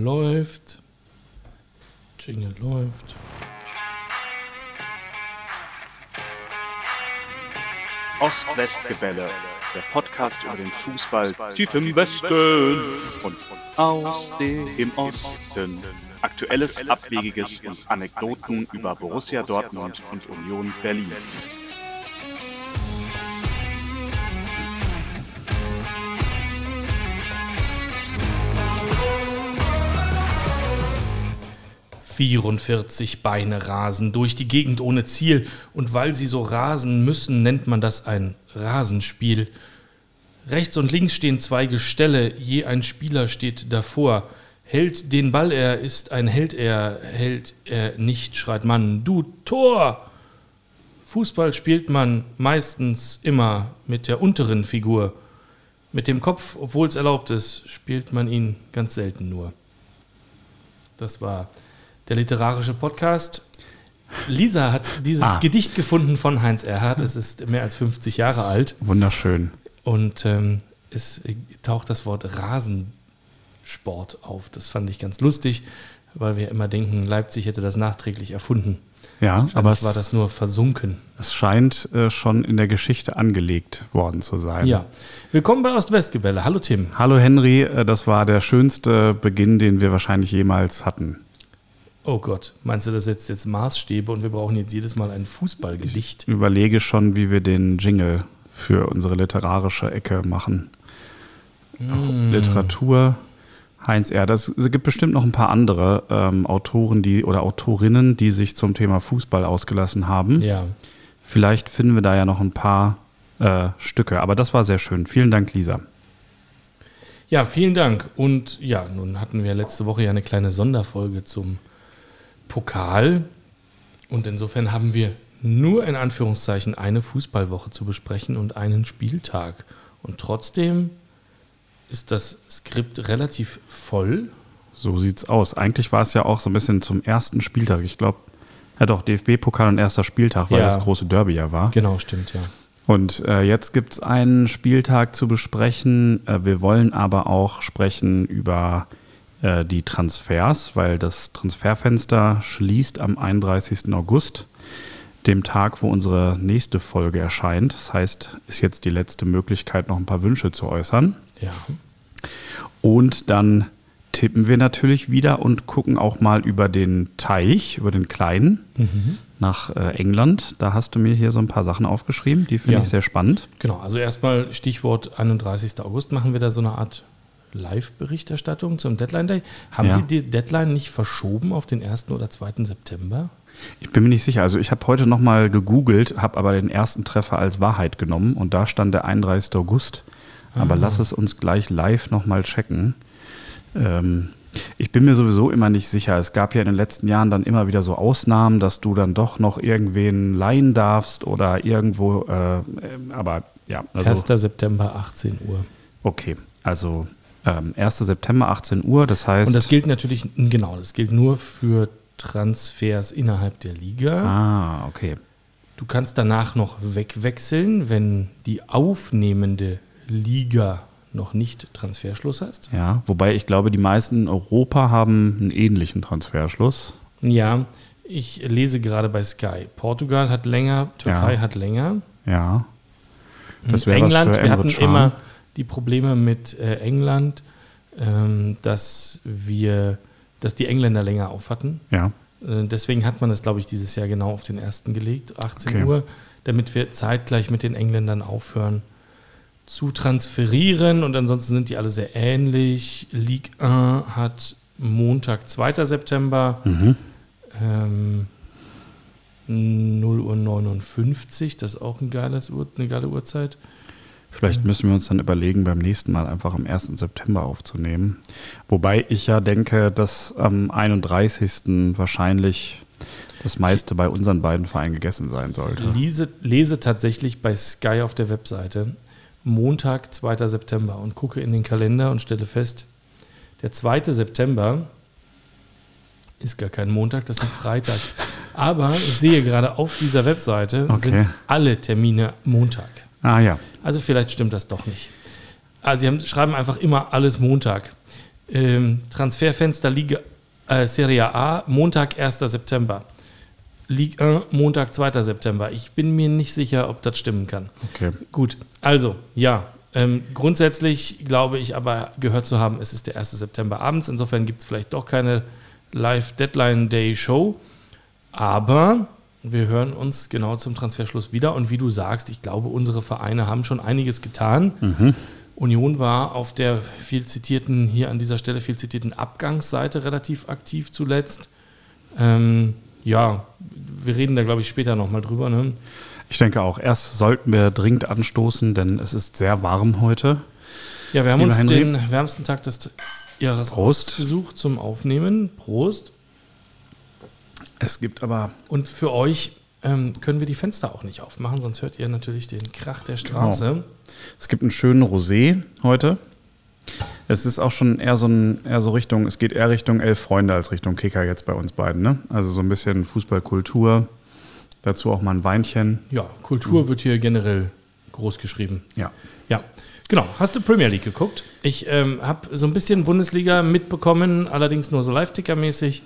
läuft. Jingle läuft. Ost-West-Gebälle, der Podcast über den Fußball tief im Westen und aus dem Osten. Aktuelles, Abwegiges und Anekdoten über Borussia Dortmund und Union Berlin. Vierundvierzig Beine rasen durch die Gegend ohne Ziel, und weil sie so rasen müssen, nennt man das ein Rasenspiel. Rechts und links stehen zwei Gestelle, je ein Spieler steht davor. Hält den Ball er, ist ein Held er, hält er nicht, schreit man, du Tor! Fußball spielt man meistens immer mit der unteren Figur. Mit dem Kopf, obwohl es erlaubt ist, spielt man ihn ganz selten nur. Das war der literarische Podcast. Lisa hat dieses Ah. Gedicht gefunden von Heinz Erhardt. Es ist mehr als 50 Jahre alt. Wunderschön. Und ähm, es taucht das Wort Rasensport auf. Das fand ich ganz lustig, weil wir immer denken, Leipzig hätte das nachträglich erfunden. Ja, Aber es, war das nur versunken. es scheint äh, schon in der Geschichte angelegt worden zu sein. Ja. Willkommen bei Ost-West-Gebälle. Hallo Tim. Hallo Henry, äh, das war der schönste Beginn, den wir wahrscheinlich jemals hatten. Oh Gott, meinst du, das setzt jetzt Maßstäbe und wir brauchen jetzt jedes Mal ein Fußballgedicht? Ich überlege schon, wie wir den Jingle für unsere literarische Ecke machen. Mm. Literatur, Heinz R. Das, es gibt bestimmt noch ein paar andere ähm, Autoren die, oder Autorinnen, die sich zum Thema Fußball ausgelassen haben. Ja. Vielleicht finden wir da ja noch ein paar äh, Stücke. Aber das war sehr schön. Vielen Dank, Lisa. Ja, vielen Dank. Und ja, nun hatten wir letzte Woche ja eine kleine Sonderfolge zum Pokal. Und insofern haben wir nur in Anführungszeichen eine Fußballwoche zu besprechen und einen Spieltag. Und trotzdem ist das Skript relativ voll. So sieht's aus. Eigentlich war es ja auch so ein bisschen zum ersten Spieltag. Ich glaube, ja doch, DFB-Pokal und erster Spieltag, weil Ja. das große Derby ja war. Genau, stimmt, ja. Und äh, jetzt gibt es einen Spieltag zu besprechen. Äh, wir wollen aber auch sprechen über äh, die Transfers, weil das Transferfenster schließt am 31. August, dem Tag, wo unsere nächste Folge erscheint. Das heißt, ist jetzt die letzte Möglichkeit, noch ein paar Wünsche zu äußern. Ja. Und dann tippen wir natürlich wieder und gucken auch mal über den Teich, über den kleinen, nach äh, England. Da hast du mir hier so ein paar Sachen aufgeschrieben, die finde Ja. ich sehr spannend. Genau, also erstmal Stichwort 31. August machen wir da so eine Art Live-Berichterstattung zum Deadline Day. Haben Ja. Sie die Deadline nicht verschoben auf den 1. oder 2. September? Ich bin mir nicht sicher. Also ich habe heute nochmal gegoogelt, habe aber den ersten Treffer als Wahrheit genommen und da stand der 31. August. Aber lass es uns gleich live nochmal checken. Ähm, ich bin mir sowieso immer nicht sicher. Es gab ja in den letzten Jahren dann immer wieder so Ausnahmen, dass du dann doch noch irgendwen leihen darfst oder irgendwo. Äh, ähm, aber ja, also 1. September, 18 Uhr. okay. Also ähm, 1. September 18 Uhr. Das heißt. Und das gilt natürlich, genau, das gilt nur für Transfers innerhalb der Liga. Ah, okay. Du kannst danach noch wegwechseln, wenn die aufnehmende Liga noch nicht Transferschluss hast. Ja, wobei ich glaube, die meisten in Europa haben einen ähnlichen Transferschluss. Ja, ich lese gerade bei Sky. Portugal hat länger, Türkei Ja. hat länger. Ja. Das wäre was England, für wir hatten immer die Probleme mit äh, England, ähm, dass wir, dass die Engländer länger auf hatten. Ja. Äh, deswegen hat man es, glaube ich, dieses Jahr genau auf den ersten gelegt, 18 Okay. Uhr, damit wir zeitgleich mit den Engländern aufhören zu transferieren. Und ansonsten sind die alle sehr ähnlich. Ligue 1 hat Montag, 2. September, Mhm. ähm, 0 Uhr 59, das ist auch ein geiles Uhr, eine geile Uhrzeit. Vielleicht müssen wir uns dann überlegen, beim nächsten Mal einfach am 1. September aufzunehmen. Wobei ich ja denke, dass am 31. wahrscheinlich das meiste bei unseren beiden Vereinen gegessen sein sollte. Lese, lese tatsächlich bei Sky auf der Webseite Montag, 2. September und gucke in den Kalender und stelle fest, der 2. September ist gar kein Montag, das ist ein Freitag. Aber ich sehe gerade auf dieser Webseite Okay. sind alle Termine Montag. Ah ja. Also vielleicht stimmt das doch nicht. Also sie haben, schreiben einfach immer alles Montag. Ähm, Transferfenster Liga äh, Serie A, Montag, 1. September. Ligue 1, Montag, 2. September. Ich bin mir nicht sicher, ob das stimmen kann. Okay. Gut, also, ja. Ähm, grundsätzlich glaube ich aber gehört zu haben, es ist der 1. September abends. Insofern gibt es vielleicht doch keine Live-Deadline-Day-Show. Aber wir hören uns genau zum Transferschluss wieder. Und wie du sagst, ich glaube, unsere Vereine haben schon einiges getan. Mhm. Union war auf der viel zitierten, hier an dieser Stelle viel zitierten Abgangsseite relativ aktiv zuletzt. Ähm, ja, wir reden da, glaube ich, später nochmal drüber. Ne? Ich denke auch, erst sollten wir dringend anstoßen, denn es ist sehr warm heute. Ja, wir haben Lieber uns Henry. den wärmsten Tag des Jahres Prost. ausgesucht zum Aufnehmen. Prost. Es gibt aber Und für euch ähm, können wir die Fenster auch nicht aufmachen, sonst hört ihr natürlich den Krach der Straße. Es gibt einen schönen Rosé heute. Es ist auch schon eher so, ein, eher so Richtung, es geht eher Richtung Elf Freunde als Richtung Kicker jetzt bei uns beiden. Ne? Also so ein bisschen Fußballkultur. Dazu auch mal ein Weinchen. Ja, Kultur wird hier generell groß geschrieben. Ja. Ja, genau. Hast du Premier League geguckt? Ich ähm, habe so ein bisschen Bundesliga mitbekommen, allerdings nur so Live-Ticker-mäßig.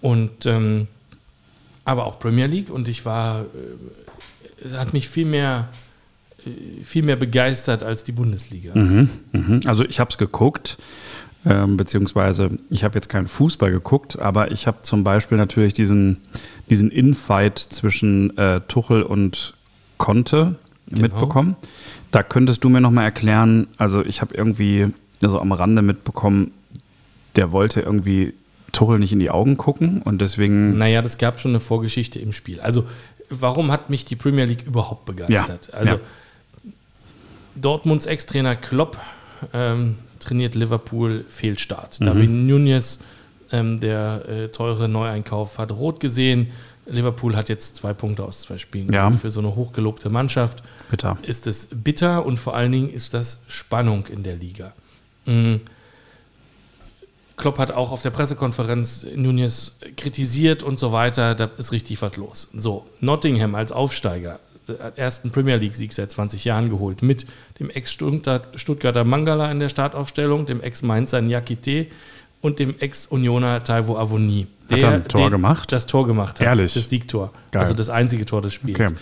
Und ähm, aber auch Premier League. Und ich war, äh, hat mich viel mehr, äh, viel mehr begeistert als die Bundesliga. Mhm, mhm. Also ich habe es geguckt, ähm, beziehungsweise ich habe jetzt keinen Fußball geguckt, aber ich habe zum Beispiel natürlich diesen, diesen Infight zwischen äh, Tuchel und Conte Genau. mitbekommen. Da könntest du mir nochmal erklären, also ich habe irgendwie so am Rande mitbekommen, der wollte irgendwie Tuchel nicht in die Augen gucken und deswegen, Naja, das gab schon eine Vorgeschichte im Spiel. Also, warum hat mich die Premier League überhaupt begeistert? Ja, Also, ja. Dortmunds Ex-Trainer Klopp ähm, trainiert Liverpool Fehlstart. Mhm. Darwin Nunez, ähm, der äh, teure Neueinkauf, hat rot gesehen. Liverpool hat jetzt zwei Punkte aus zwei Spielen. Ja. Für so eine hochgelobte Mannschaft bitter. ist es bitter und vor allen Dingen ist das Spannung in der Liga. Mm. Klopp hat auch auf der Pressekonferenz Nunez kritisiert und so weiter. Da ist richtig was los. So, Nottingham als Aufsteiger hat ersten Premier League-Sieg seit 20 Jahren geholt mit dem Ex-Stuttgarter Mangala in der Startaufstellung, dem Ex-Mainzer Nyakite und dem Ex-Unioner Taiwo Avoni. Hat er ein Tor gemacht? Das Tor gemacht hat. Ehrlich? Das Siegtor. Geil. Also das einzige Tor des Spiels. Okay.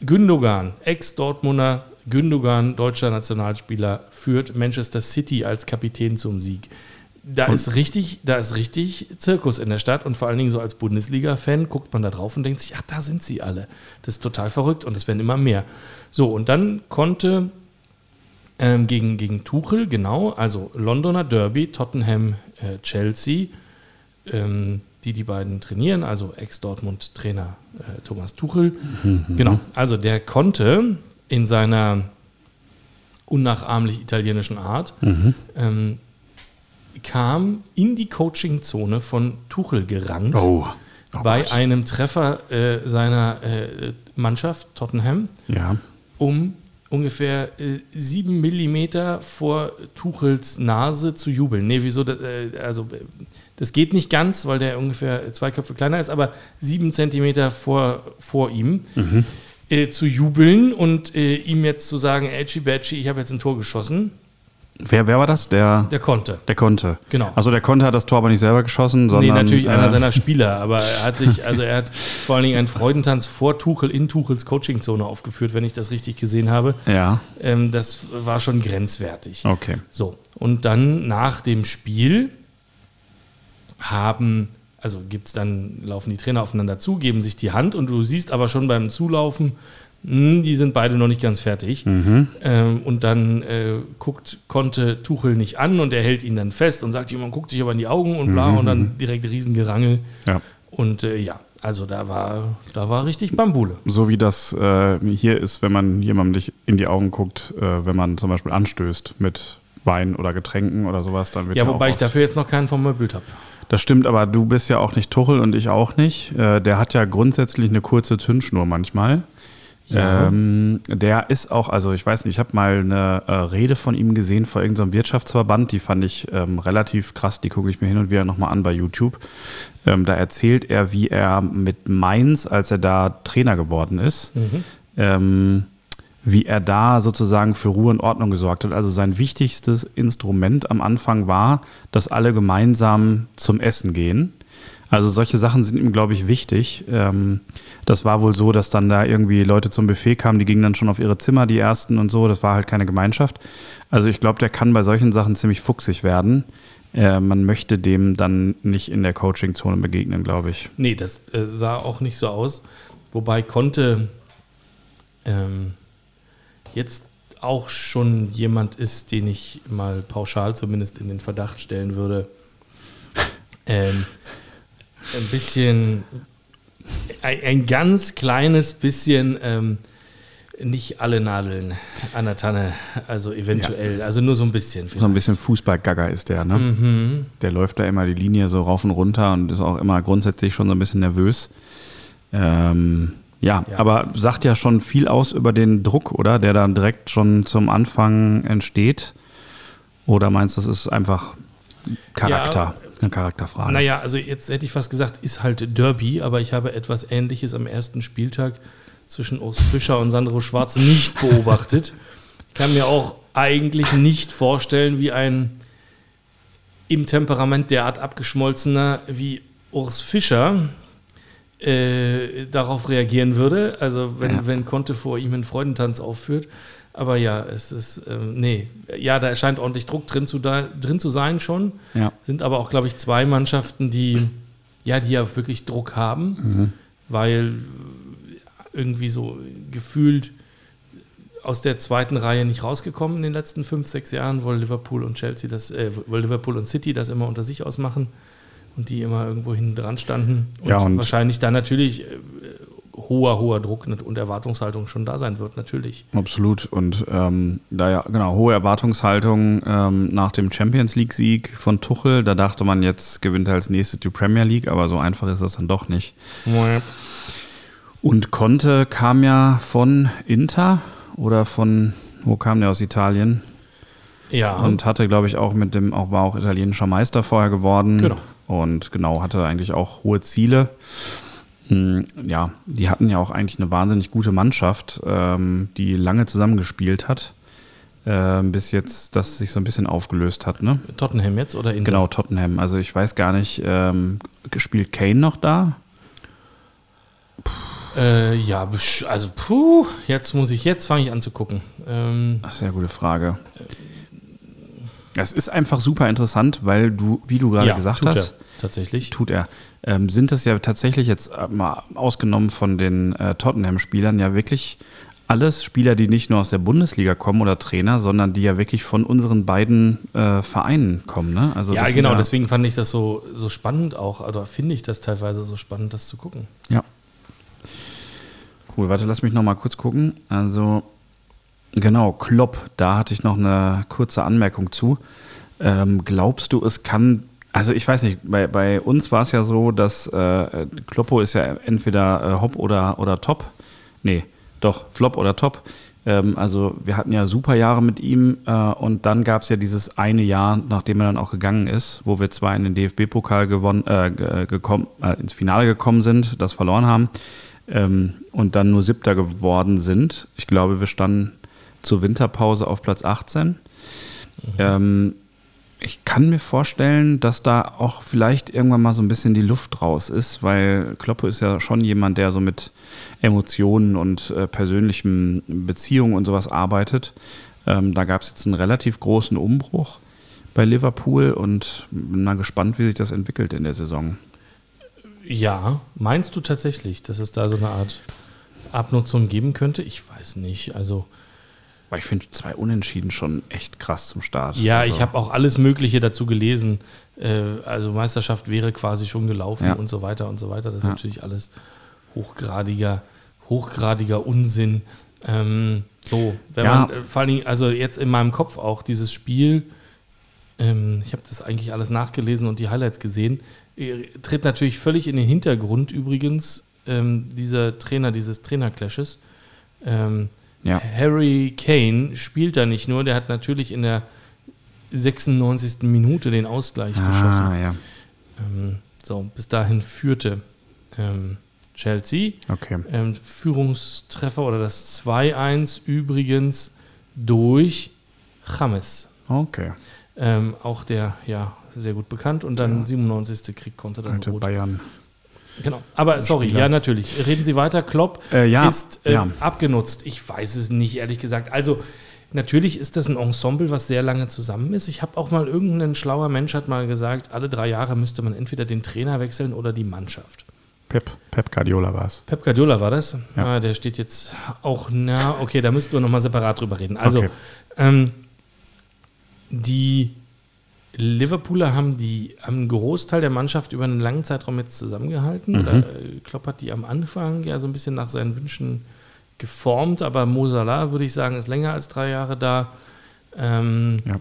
Gündogan, Ex-Dortmunder Gündogan, deutscher Nationalspieler, führt Manchester City als Kapitän zum Sieg. Da ist richtig, da ist richtig Zirkus in der Stadt und vor allen Dingen so als Bundesliga-Fan guckt man da drauf und denkt sich, ach, da sind sie alle. Das ist total verrückt und es werden immer mehr. So, und dann konnte ähm, gegen, gegen Tuchel, genau, also Londoner Derby, Tottenham, äh, Chelsea, ähm, die die beiden trainieren, also Ex-Dortmund-Trainer äh, Thomas Tuchel. Genau, also der konnte in seiner unnachahmlich italienischen Art, ähm, kam in die Coaching-Zone von Tuchel gerannt Oh. oh bei Gott. einem Treffer äh, seiner äh, Mannschaft, Tottenham, Ja. um ungefähr äh, sieben Millimeter vor Tuchels Nase zu jubeln. Nee, wieso? Das, äh, also, äh, das geht nicht ganz, weil der ungefähr zwei Köpfe kleiner ist, aber sieben Zentimeter vor, vor ihm äh, zu jubeln und ihm jetzt zu sagen, Edgy Badgy, ich habe jetzt ein Tor geschossen, Wer, wer war das? Der, der konnte. der konnte. Genau. Also der konnte hat das Tor aber nicht selber geschossen, sondern. Nee, natürlich einer äh, seiner Spieler, aber er hat sich, also er hat vor allen Dingen einen Freudentanz vor Tuchel in Tuchels Coachingzone aufgeführt, wenn ich das richtig gesehen habe. Ja, Ähm, das war schon grenzwertig. okay. So, und dann nach dem Spiel haben, also gibt's dann, laufen die Trainer aufeinander zu, geben sich die Hand und du siehst aber schon beim Zulaufen, hm, die sind beide noch nicht ganz fertig. Mhm. Ähm, und dann äh, guckt, konnte Tuchel nicht an und er hält ihn dann fest und sagt, jemand guckt sich aber in die Augen und bla und dann direkt Riesengerangel. Ja. Und äh, ja, also da war, da war richtig Bambule. So wie das äh, hier ist, wenn man jemandem nicht in die Augen guckt, äh, wenn man zum Beispiel anstößt mit Wein oder Getränken oder sowas, dann wird Ja, wobei ich dafür jetzt noch keinen vermöbelt habe. Das stimmt, aber du bist ja auch nicht Tuchel und ich auch nicht. Äh, der hat ja grundsätzlich eine kurze Zündschnur manchmal. Ja. Ähm, der ist auch, also ich weiß nicht, ich habe mal eine äh, Rede von ihm gesehen vor irgendeinem Wirtschaftsverband, die fand ich ähm, relativ krass, die gucke ich mir hin und wieder nochmal an bei YouTube. Ähm, da erzählt er, wie er mit Mainz, als er da Trainer geworden ist, Mhm. ähm, wie er da sozusagen für Ruhe und Ordnung gesorgt hat. Also sein wichtigstes Instrument am Anfang war, dass alle gemeinsam zum Essen gehen. Also solche Sachen sind ihm, glaube ich, wichtig. Ähm, das war wohl so, dass dann da irgendwie Leute zum Buffet kamen, die gingen dann schon auf ihre Zimmer, die ersten und so. Das war halt keine Gemeinschaft. Also ich glaube, der kann bei solchen Sachen ziemlich fuchsig werden. Äh, man möchte dem dann nicht in der Coaching-Zone begegnen, glaube ich. Nee, das äh, sah auch nicht so aus. Wobei konnte ähm, jetzt auch schon jemand ist, den ich mal pauschal zumindest in den Verdacht stellen würde, ähm, ein bisschen, ein, ein ganz kleines bisschen ähm, nicht alle Nadeln an der Tanne, also eventuell, ja. also nur so ein bisschen. Vielleicht. So ein bisschen Fußballgagger ist der, ne? Mhm. Der läuft da immer die Linie so rauf und runter und ist auch immer grundsätzlich schon so ein bisschen nervös. Ähm, ja, ja, aber sagt ja schon viel aus über den Druck, oder? Der dann direkt schon zum Anfang entsteht. Oder meinst du, das ist einfach Charakter? Ja, eine Charakterfrage. Naja, also jetzt hätte ich fast gesagt, ist halt Derby, aber ich habe etwas Ähnliches am ersten Spieltag zwischen Urs Fischer und Sandro Schwarz nicht beobachtet. Ich kann mir auch eigentlich nicht vorstellen, wie ein im Temperament derart abgeschmolzener wie Urs Fischer äh, darauf reagieren würde. Also wenn, ja. wenn Conte vor ihm einen Freudentanz aufführt. Aber ja, es ist, ähm, nee, ja, da scheint ordentlich Druck drin zu, da, drin zu sein schon. Ja. Sind aber auch, glaube ich, zwei Mannschaften, die ja, die ja wirklich Druck haben, mhm. weil irgendwie so gefühlt aus der zweiten Reihe nicht rausgekommen in den letzten fünf, sechs Jahren, weil Liverpool und Chelsea das, äh, weil Liverpool und City das immer unter sich ausmachen und die immer irgendwo hinten dran standen. Und, ja, und wahrscheinlich da natürlich äh, hoher, hoher Druck und Erwartungshaltung schon da sein wird, natürlich. Absolut. Und ähm, da ja, genau, hohe Erwartungshaltung ähm, nach dem Champions League-Sieg von Tuchel, da dachte man, jetzt gewinnt er als nächstes die Premier League, aber so einfach ist das dann doch nicht. Ja. Und Conte kam ja von Inter oder von, wo kam der aus Italien? Ja. Und hatte, glaube ich, auch mit dem, auch war auch italienischer Meister vorher geworden. Genau. Und genau, hatte eigentlich auch hohe Ziele. Hm, ja, die hatten ja auch eigentlich eine wahnsinnig gute Mannschaft, ähm, die lange zusammengespielt hat, äh, bis jetzt das sich so ein bisschen aufgelöst hat. Ne? Tottenham jetzt oder Inter? Genau, Tottenham. Also ich weiß gar nicht, ähm, spielt Kane noch da? Äh, ja, also puh, jetzt muss ich, jetzt fange ich an zu gucken. Ähm, das ist eine gute Frage. Es ist einfach super interessant, weil du, wie du gerade ja, gesagt hast, er, tatsächlich tut er ähm, sind es ja tatsächlich jetzt äh, mal ausgenommen von den äh, Tottenham-Spielern ja wirklich alles Spieler, die nicht nur aus der Bundesliga kommen oder Trainer, sondern die ja wirklich von unseren beiden äh, Vereinen kommen. Ne? Also ja, genau, ja deswegen fand ich das so, so spannend auch, oder finde ich das teilweise so spannend, das zu gucken. Ja. Cool, warte, lass mich noch mal kurz gucken. Also, genau, Klopp, da hatte ich noch eine kurze Anmerkung zu. Ähm, glaubst du, es kann also ich weiß nicht, bei, bei uns war es ja so, dass äh, Kloppo ist ja entweder äh, Hop oder, oder Top. Nee, doch, Flop oder Top. Ähm, also wir hatten ja super Jahre mit ihm äh, und dann gab es ja dieses eine Jahr, nachdem er dann auch gegangen ist, wo wir zwar in den DFB-Pokal gewonnen, äh, gekommen, äh, ins Finale gekommen sind, das verloren haben ähm, und dann nur Siebter geworden sind. Ich glaube, wir standen zur Winterpause auf Platz 18. Mhm. Ähm, ich kann mir vorstellen, dass da auch vielleicht irgendwann mal so ein bisschen die Luft raus ist, weil Kloppe ist ja schon jemand, der so mit Emotionen und äh, persönlichen Beziehungen und sowas arbeitet. Ähm, da gab es jetzt einen relativ großen Umbruch bei Liverpool und bin mal gespannt, wie sich das entwickelt in der Saison. Ja, meinst du tatsächlich, dass es da so eine Art Abnutzung geben könnte? Ich weiß nicht. Also weil ich finde zwei Unentschieden schon echt krass zum Start. Ja, also. ich habe auch alles Mögliche dazu gelesen. Äh, also Meisterschaft wäre quasi schon gelaufen ja. und so weiter und so weiter. Das ist ja. natürlich alles hochgradiger, hochgradiger Unsinn. Ähm, so, wenn ja. man äh, vor allen Dingen, also jetzt in meinem Kopf auch dieses Spiel, ähm, ich habe das eigentlich alles nachgelesen und die Highlights gesehen, äh, tritt natürlich völlig in den Hintergrund übrigens ähm, dieser Trainer, dieses Trainerclashes. Ähm, ja. Harry Kane spielt da nicht nur, der hat natürlich in der 96. Minute den Ausgleich ah, geschossen. Ja. Ähm, so, bis dahin führte ähm, Chelsea. Okay. Ähm, Führungstreffer oder das 2-1 übrigens durch James. Okay. Ähm, auch der, ja, sehr gut bekannt. Und dann 97. Krieg konnte dann rot. Bayern. Genau. Aber sorry, Spieler. ja, natürlich. Reden Sie weiter. Klopp Äh, ja, ist äh, ja. abgenutzt. Ich weiß es nicht, ehrlich gesagt. Also, natürlich ist das ein Ensemble, was sehr lange zusammen ist. Ich habe auch mal irgendein schlauer Mensch hat mal gesagt, alle drei Jahre müsste man entweder den Trainer wechseln oder die Mannschaft. Pep, Pep Guardiola war es. Pep Guardiola war das. Ja. Ah, der steht jetzt auch, na, okay, da müssten wir nochmal separat drüber reden. Also, Okay. ähm, die Liverpooler haben, die, haben einen Großteil der Mannschaft über einen langen Zeitraum jetzt zusammengehalten. Mhm. Da, äh, Klopp hat die am Anfang ja so ein bisschen nach seinen Wünschen geformt, aber Mo Salah, würde ich sagen, ist länger als drei Jahre da. Ähm, Ja.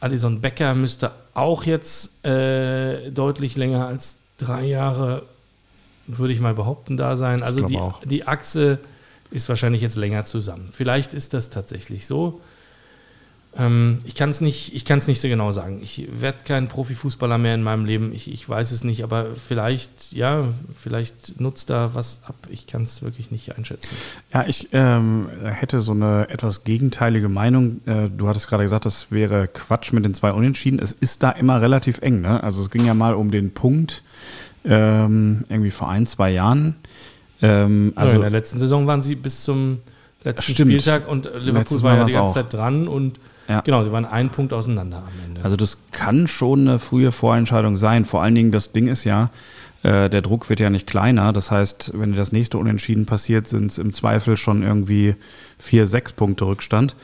Alison Becker müsste auch jetzt äh, deutlich länger als drei Jahre, würde ich mal behaupten, da sein. Also die, auch. die Achse ist wahrscheinlich jetzt länger zusammen. Vielleicht ist das tatsächlich so. Ähm, ich kann es nicht, ich nicht so genau sagen. Ich werde kein Profifußballer mehr in meinem Leben. Ich, ich weiß es nicht, aber vielleicht, ja, vielleicht nutzt da was ab. Ich kann es wirklich nicht einschätzen. Ja, ich ähm, hätte so eine etwas gegenteilige Meinung. Äh, du hattest gerade gesagt, das wäre Quatsch mit den zwei Unentschieden. Es ist da immer relativ eng. Ne? Also es ging ja mal um den Punkt ähm, irgendwie vor ein, zwei Jahren. Ähm, Also also in der letzten Saison waren sie bis zum letzten Stimmt. Spieltag und Liverpool Letztes war ja die ganze auch. Zeit dran und Ja. genau, sie waren einen Punkt auseinander am Ende. Also das kann schon eine frühe Vorentscheidung sein. Vor allen Dingen, das Ding ist ja, äh, der Druck wird ja nicht kleiner. Das heißt, wenn das nächste Unentschieden passiert, sind es im Zweifel schon irgendwie vier, sechs Punkte Rückstand.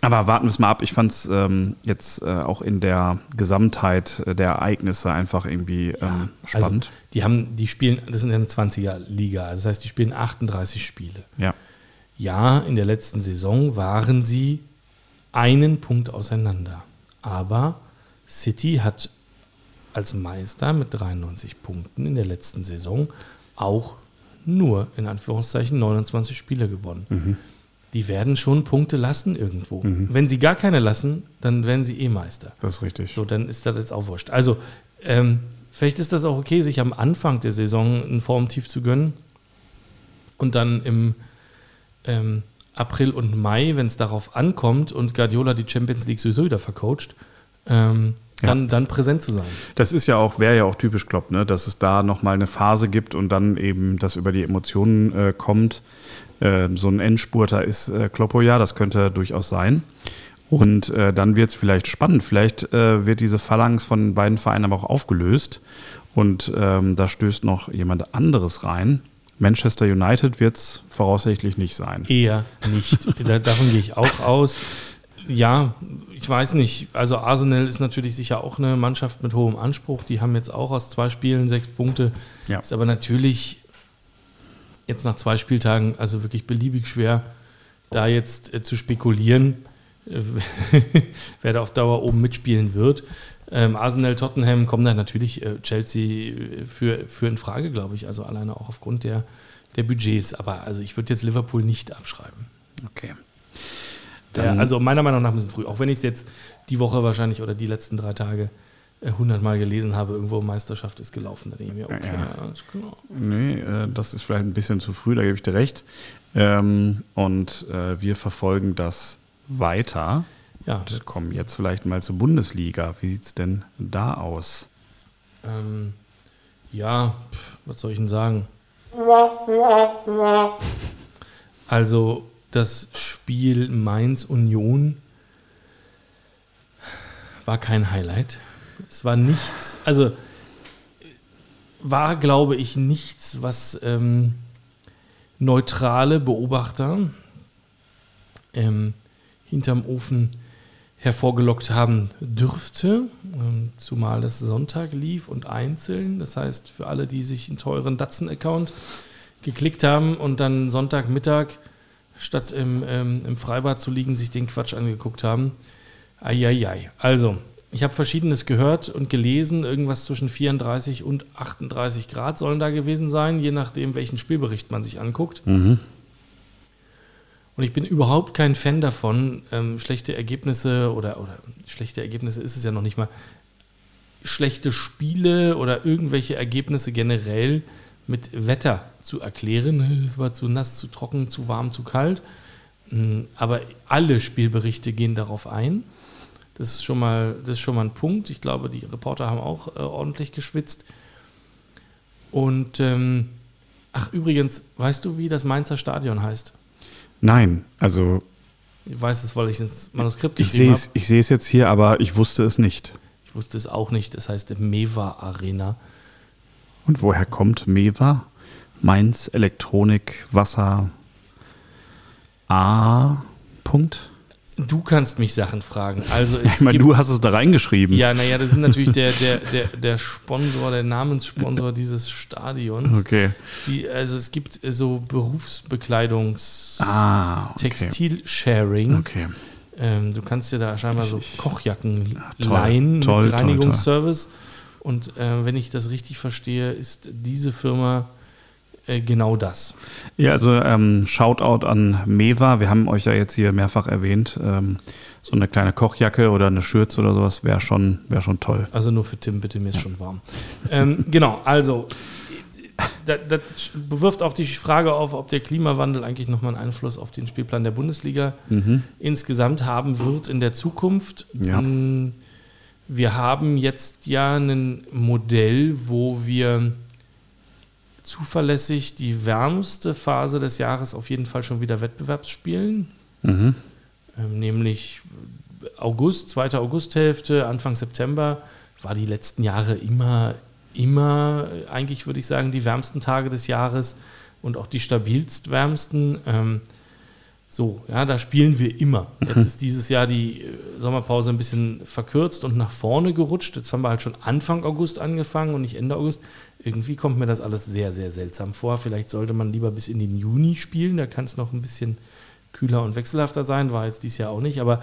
Aber warten wir es mal ab. Ich fand es ähm, jetzt äh, auch in der Gesamtheit der Ereignisse einfach irgendwie ähm, spannend. Also, die haben, die spielen, das ist eine 20er-Liga, das heißt, die spielen 38 Spiele. ja. Ja, in der letzten Saison waren sie einen Punkt auseinander. Aber City hat als Meister mit 93 Punkten in der letzten Saison auch nur in Anführungszeichen 29 Spiele gewonnen. Die werden schon Punkte lassen irgendwo. Wenn sie gar keine lassen, dann werden sie eh Meister. Das ist richtig. So, dann ist das jetzt auch wurscht. Also, ähm, vielleicht ist das auch okay, sich am Anfang der Saison ein Formtief zu gönnen und dann im ähm, April und Mai, wenn es darauf ankommt und Guardiola die Champions League sowieso wieder vercoacht, ähm, dann, dann präsent zu sein. Das ist ja auch, wäre ja auch typisch Klopp, ne? dass es da nochmal eine Phase gibt und dann eben das über die Emotionen äh, kommt. Äh, so ein Endspurter ist äh, Kloppo ja, das könnte durchaus sein. Und äh, dann wird es vielleicht spannend. Vielleicht äh, wird diese Phalanx von den beiden Vereinen aber auch aufgelöst und ähm, da stößt noch jemand anderes rein. Manchester United wird es voraussichtlich nicht sein. Eher nicht. da, davon gehe ich auch aus. Ja, ich weiß nicht. Also Arsenal ist natürlich sicher auch eine Mannschaft mit hohem Anspruch. Die haben jetzt auch aus zwei Spielen sechs Punkte. Ja. Ist aber natürlich jetzt nach zwei Spieltagen also wirklich beliebig schwer, da jetzt äh, zu spekulieren, wer da auf Dauer oben mitspielen wird. Ähm, Arsenal, Tottenham kommen da natürlich äh, Chelsea äh, für, für in Frage, glaube ich. Also alleine auch aufgrund der, der Budgets. Aber also ich würde jetzt Liverpool nicht abschreiben. Okay. Dann- also meiner Meinung nach ein bisschen früh. Auch wenn ich es jetzt die Woche wahrscheinlich oder die letzten drei Tage äh, 100 Mal gelesen habe, irgendwo Meisterschaft ist gelaufen. Da denke ich mir, okay, Ja. ja, klar. Nee, äh, das ist vielleicht ein bisschen zu früh, da gebe ich dir recht. Ähm, und äh, wir verfolgen das weiter. Ja, Und jetzt, kommen jetzt vielleicht mal zur Bundesliga. Wie sieht es denn da aus? Ähm, ja, was soll ich denn sagen? Also das Spiel Mainz-Union war kein Highlight. Es war nichts, also war, glaube ich, nichts, was ähm, neutrale Beobachter ähm, hinterm Ofen hervorgelockt haben dürfte, ähm, zumal es Sonntag lief und einzeln. Das heißt, für alle, die sich einen teuren Datsen-Account geklickt haben und dann Sonntagmittag statt im, ähm, im Freibad zu liegen, sich den Quatsch angeguckt haben. Eieiei. Also, ich habe Verschiedenes gehört und gelesen. Irgendwas zwischen 34 und 38 Grad sollen da gewesen sein, je nachdem, welchen Spielbericht man sich anguckt. Und ich bin überhaupt kein Fan davon, ähm, schlechte Ergebnisse oder, oder schlechte Ergebnisse ist es ja noch nicht mal, schlechte Spiele oder irgendwelche Ergebnisse generell mit Wetter zu erklären. Es war zu nass, zu trocken, zu warm, zu kalt. Mm, Aber alle Spielberichte gehen darauf ein. Das ist schon mal, das ist schon mal ein Punkt. Ich glaube, die Reporter haben auch äh, ordentlich geschwitzt. Und ähm, ach, übrigens, weißt du, wie das Mainzer Stadion heißt? Nein, also Ich weiß es, weil ich ins Manuskript geschrieben sehe habe. es, ich sehe es jetzt hier, aber ich wusste es nicht. Ich wusste es auch nicht. Es heißt Meva Arena. Und woher kommt Meva? Mainz, Elektronik, Wasser, A. Punkt. Du kannst mich Sachen fragen. Also Ich meine, du hast es da reingeschrieben. ja, naja, das ist natürlich der, der, der, der Sponsor, der Namenssponsor dieses Stadions. Okay. Die, also es gibt so Berufsbekleidungs Ah, okay. Textil-Sharing. Okay. Ähm, du kannst dir da scheinbar so Kochjacken toll, leihen toll, mit Reinigungsservice. Und äh, wenn ich das richtig verstehe, ist diese Firma genau das. Ja, also ähm, Shoutout an Meva. Wir haben euch ja jetzt hier mehrfach erwähnt. Ähm, so eine kleine Kochjacke oder eine Schürze oder sowas wäre schon, wär schon toll. Also nur für Tim, bitte, mir ist schon warm. ähm, genau, also das, das bewirft auch die Frage auf, ob der Klimawandel eigentlich nochmal einen Einfluss auf den Spielplan der Bundesliga insgesamt haben wird in der Zukunft. Ja. Mm, Wir haben jetzt ja ein Modell, wo wir zuverlässig die wärmste Phase des Jahres auf jeden Fall schon wieder Wettbewerbsspielen, Mhm. ähm, nämlich August, zweite Augusthälfte, Anfang September, war die letzten Jahre immer, immer, äh, eigentlich würde ich sagen, die wärmsten Tage des Jahres und auch die stabilst wärmsten. Ähm, so, ja, da spielen wir immer. Jetzt ist dieses Jahr die äh, Sommerpause ein bisschen verkürzt und nach vorne gerutscht. Jetzt haben wir halt schon Anfang August angefangen und nicht Ende August. Irgendwie kommt mir das alles sehr, sehr seltsam vor. Vielleicht sollte man lieber bis in den Juni spielen. Da kann es noch ein bisschen kühler und wechselhafter sein. War jetzt dieses Jahr auch nicht. Aber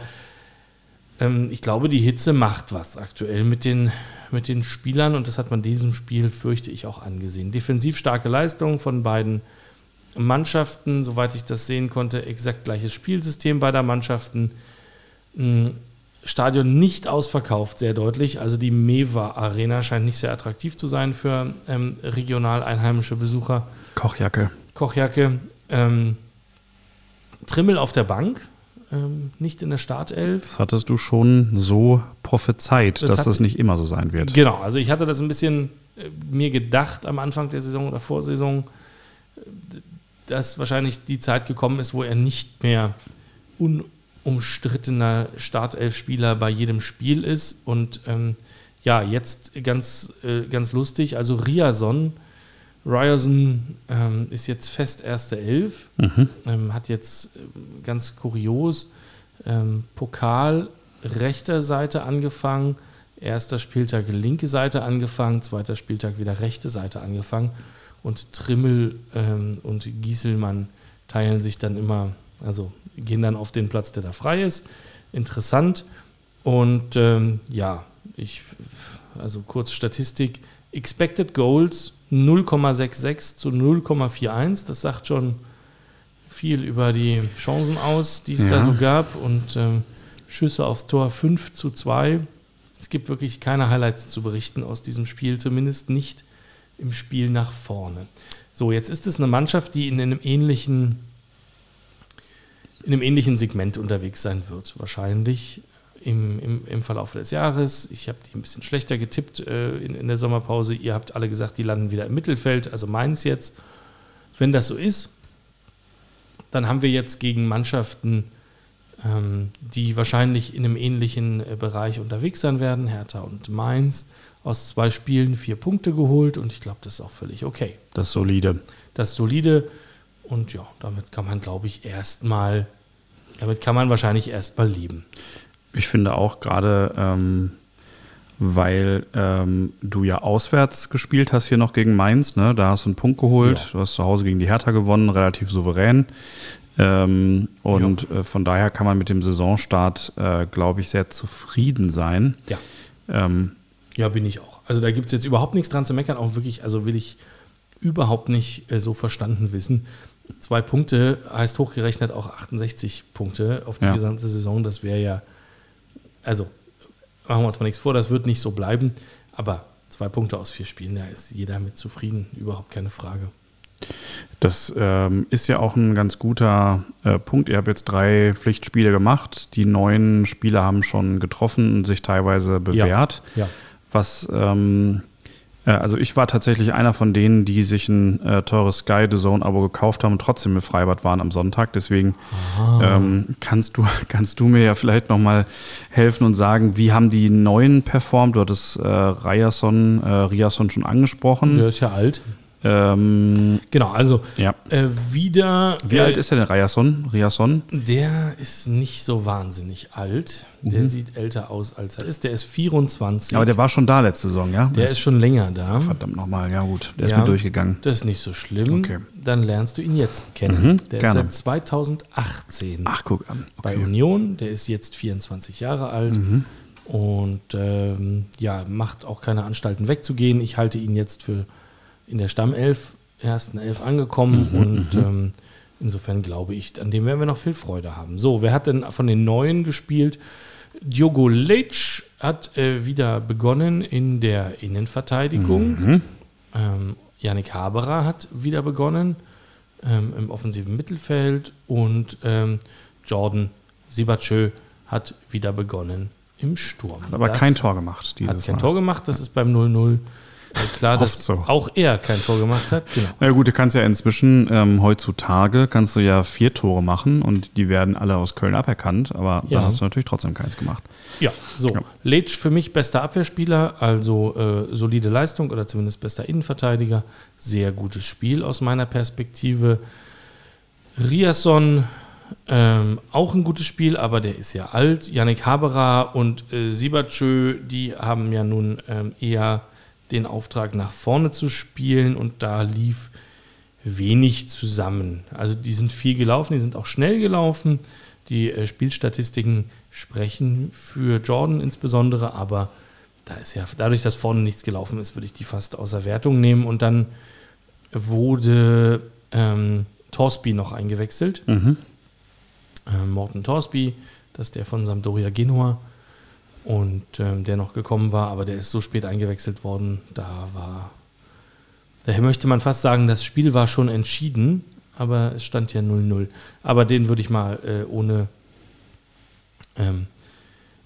ähm, ich glaube, die Hitze macht was aktuell mit den, mit den Spielern. Und das hat man diesem Spiel, fürchte ich, auch angesehen. Defensiv starke Leistung von beiden Mannschaften, soweit ich das sehen konnte, exakt gleiches Spielsystem beider Mannschaften. Stadion nicht ausverkauft, sehr deutlich. Also die Mewa Arena scheint nicht sehr attraktiv zu sein für ähm, regional einheimische Besucher. Kochjacke. Kochjacke. Ähm, Trimmel auf der Bank, ähm, nicht in der Startelf. Das hattest du schon so prophezeit, Das dass hat- das nicht immer so sein wird. Genau, also ich hatte das ein bisschen äh, mir gedacht am Anfang der Saison oder Vorsaison, äh, dass wahrscheinlich die Zeit gekommen ist, wo er nicht mehr unumstrittener Startelf-Spieler bei jedem Spiel ist. Und ähm, ja, jetzt ganz, äh, ganz lustig, also Riason, Ryerson ähm, ist jetzt fest erste Elf, ähm, hat jetzt ähm, ganz kurios ähm, Pokal rechter Seite angefangen, erster Spieltag linke Seite angefangen, zweiter Spieltag wieder rechte Seite angefangen. Und Trimmel ähm, und Gieselmann teilen sich dann immer, also gehen dann auf den Platz, der da frei ist. Interessant. Und ähm, ja, ich, also kurz Statistik, Expected Goals 0,66 zu 0,41, das sagt schon viel über die Chancen aus, die es da Ja. so gab. Und ähm, Schüsse aufs Tor 5 zu 2. Es gibt wirklich keine Highlights zu berichten aus diesem Spiel, zumindest nicht im Spiel nach vorne. So, jetzt ist es eine Mannschaft, die in einem ähnlichen, in einem ähnlichen Segment unterwegs sein wird, wahrscheinlich im, im, im Verlauf des Jahres. Ich habe die ein bisschen schlechter getippt äh, in, in der Sommerpause. Ihr habt alle gesagt, die landen wieder im Mittelfeld, also meins jetzt. Wenn das so ist, dann haben wir jetzt gegen Mannschaften, ähm, die wahrscheinlich in einem ähnlichen äh, Bereich unterwegs sein werden, Hertha und Mainz, aus zwei Spielen vier Punkte geholt und ich glaube, das ist auch völlig okay. Das solide. Das solide und ja, damit kann man, glaube ich, erstmal, damit kann man wahrscheinlich erstmal leben. Ich finde auch gerade, ähm, weil ähm, du ja auswärts gespielt hast hier noch gegen Mainz, ne? da hast du einen Punkt geholt, Ja. du hast zu Hause gegen die Hertha gewonnen, relativ souverän. Ähm, und äh, von daher kann man mit dem Saisonstart, äh, glaube ich, sehr zufrieden sein. Ja. Ähm, Ja, bin ich auch. Also da gibt es jetzt überhaupt nichts dran zu meckern, auch wirklich, also will ich überhaupt nicht äh, so verstanden wissen. Zwei Punkte heißt hochgerechnet auch 68 Punkte auf die Ja. gesamte Saison. Das wäre ja, also machen wir uns mal nichts vor, das wird nicht so bleiben. Aber zwei Punkte aus vier Spielen, da ist jeder mit zufrieden, überhaupt keine Frage. Das ähm, ist ja auch ein ganz guter äh, Punkt. Ihr habt jetzt drei Pflichtspiele gemacht. Die neuen Spieler haben schon getroffen und sich teilweise bewährt. Ja. Was, ähm, äh, also ich war tatsächlich einer von denen, die sich ein äh, teures Sky The Zone Abo gekauft haben und trotzdem im Freibad waren am Sonntag. Deswegen ähm, kannst du kannst du mir ja vielleicht noch mal helfen und sagen, wie haben die neuen performt? Du hattest äh, Ryerson, äh, Riason schon angesprochen. Der ist ja alt. Ähm, Genau, also ja. äh, wieder. Wie äh, alt ist der denn, Ryerson? Riason? Der ist nicht so wahnsinnig alt. Der sieht älter aus, als er ist. Der ist 24. Mhm. Aber der war schon da letzte Saison, ja? der ist schon länger da. verdammt nochmal, ja gut. Der ist Ja. mir durchgegangen. Das ist nicht so schlimm. Okay. Dann lernst du ihn jetzt kennen. Mhm, der gerne. ist seit 2018 Ach, guck an. bei Okay. Union. Der ist jetzt 24 Jahre alt Mhm. und ähm, ja, macht auch keine Anstalten wegzugehen. Ich halte ihn jetzt für in der Stammelf, ersten Elf angekommen Mhm, und ähm, insofern glaube ich, an dem werden wir noch viel Freude haben. So, wer hat denn von den Neuen gespielt? Diogo Leitch hat äh, wieder begonnen in der Innenverteidigung. Mhm. Ähm, Yannick Haberer hat wieder begonnen ähm, im offensiven Mittelfeld und ähm, Jordan Sibachö hat wieder begonnen im Sturm. Hat aber Das kein Tor gemacht dieses Hat kein Mal. Tor gemacht, das ist beim 0-0 äh, klar, dass so. auch er kein Tor gemacht hat. Genau. Na ja, gut, du kannst ja inzwischen ähm, heutzutage kannst du ja vier Tore machen und die werden alle aus Köln aberkannt, aber Ja. da hast du natürlich trotzdem keins gemacht. Ja, so. Ja. Letsch für mich bester Abwehrspieler, also äh, solide Leistung oder zumindest bester Innenverteidiger. Sehr gutes Spiel aus meiner Perspektive. Riasson, ähm, auch ein gutes Spiel, aber der ist ja alt. Yannick Haberer und äh, Sibachö, die haben ja nun ähm, eher den Auftrag nach vorne zu spielen und da lief wenig zusammen. Also die sind viel gelaufen, die sind auch schnell gelaufen. Die äh, Spielstatistiken sprechen für Jordan insbesondere, aber da ist ja dadurch, dass vorne nichts gelaufen ist, würde ich die fast außer Wertung nehmen. Und dann wurde ähm, Torsby noch eingewechselt. Mhm. Ähm, Morten Torsby, das ist der von Sampdoria Genua und ähm, der noch gekommen war, aber der ist so spät eingewechselt worden, da war, daher möchte man fast sagen, das Spiel war schon entschieden, aber es stand ja 0-0. Aber den würde ich mal äh, ohne, ähm,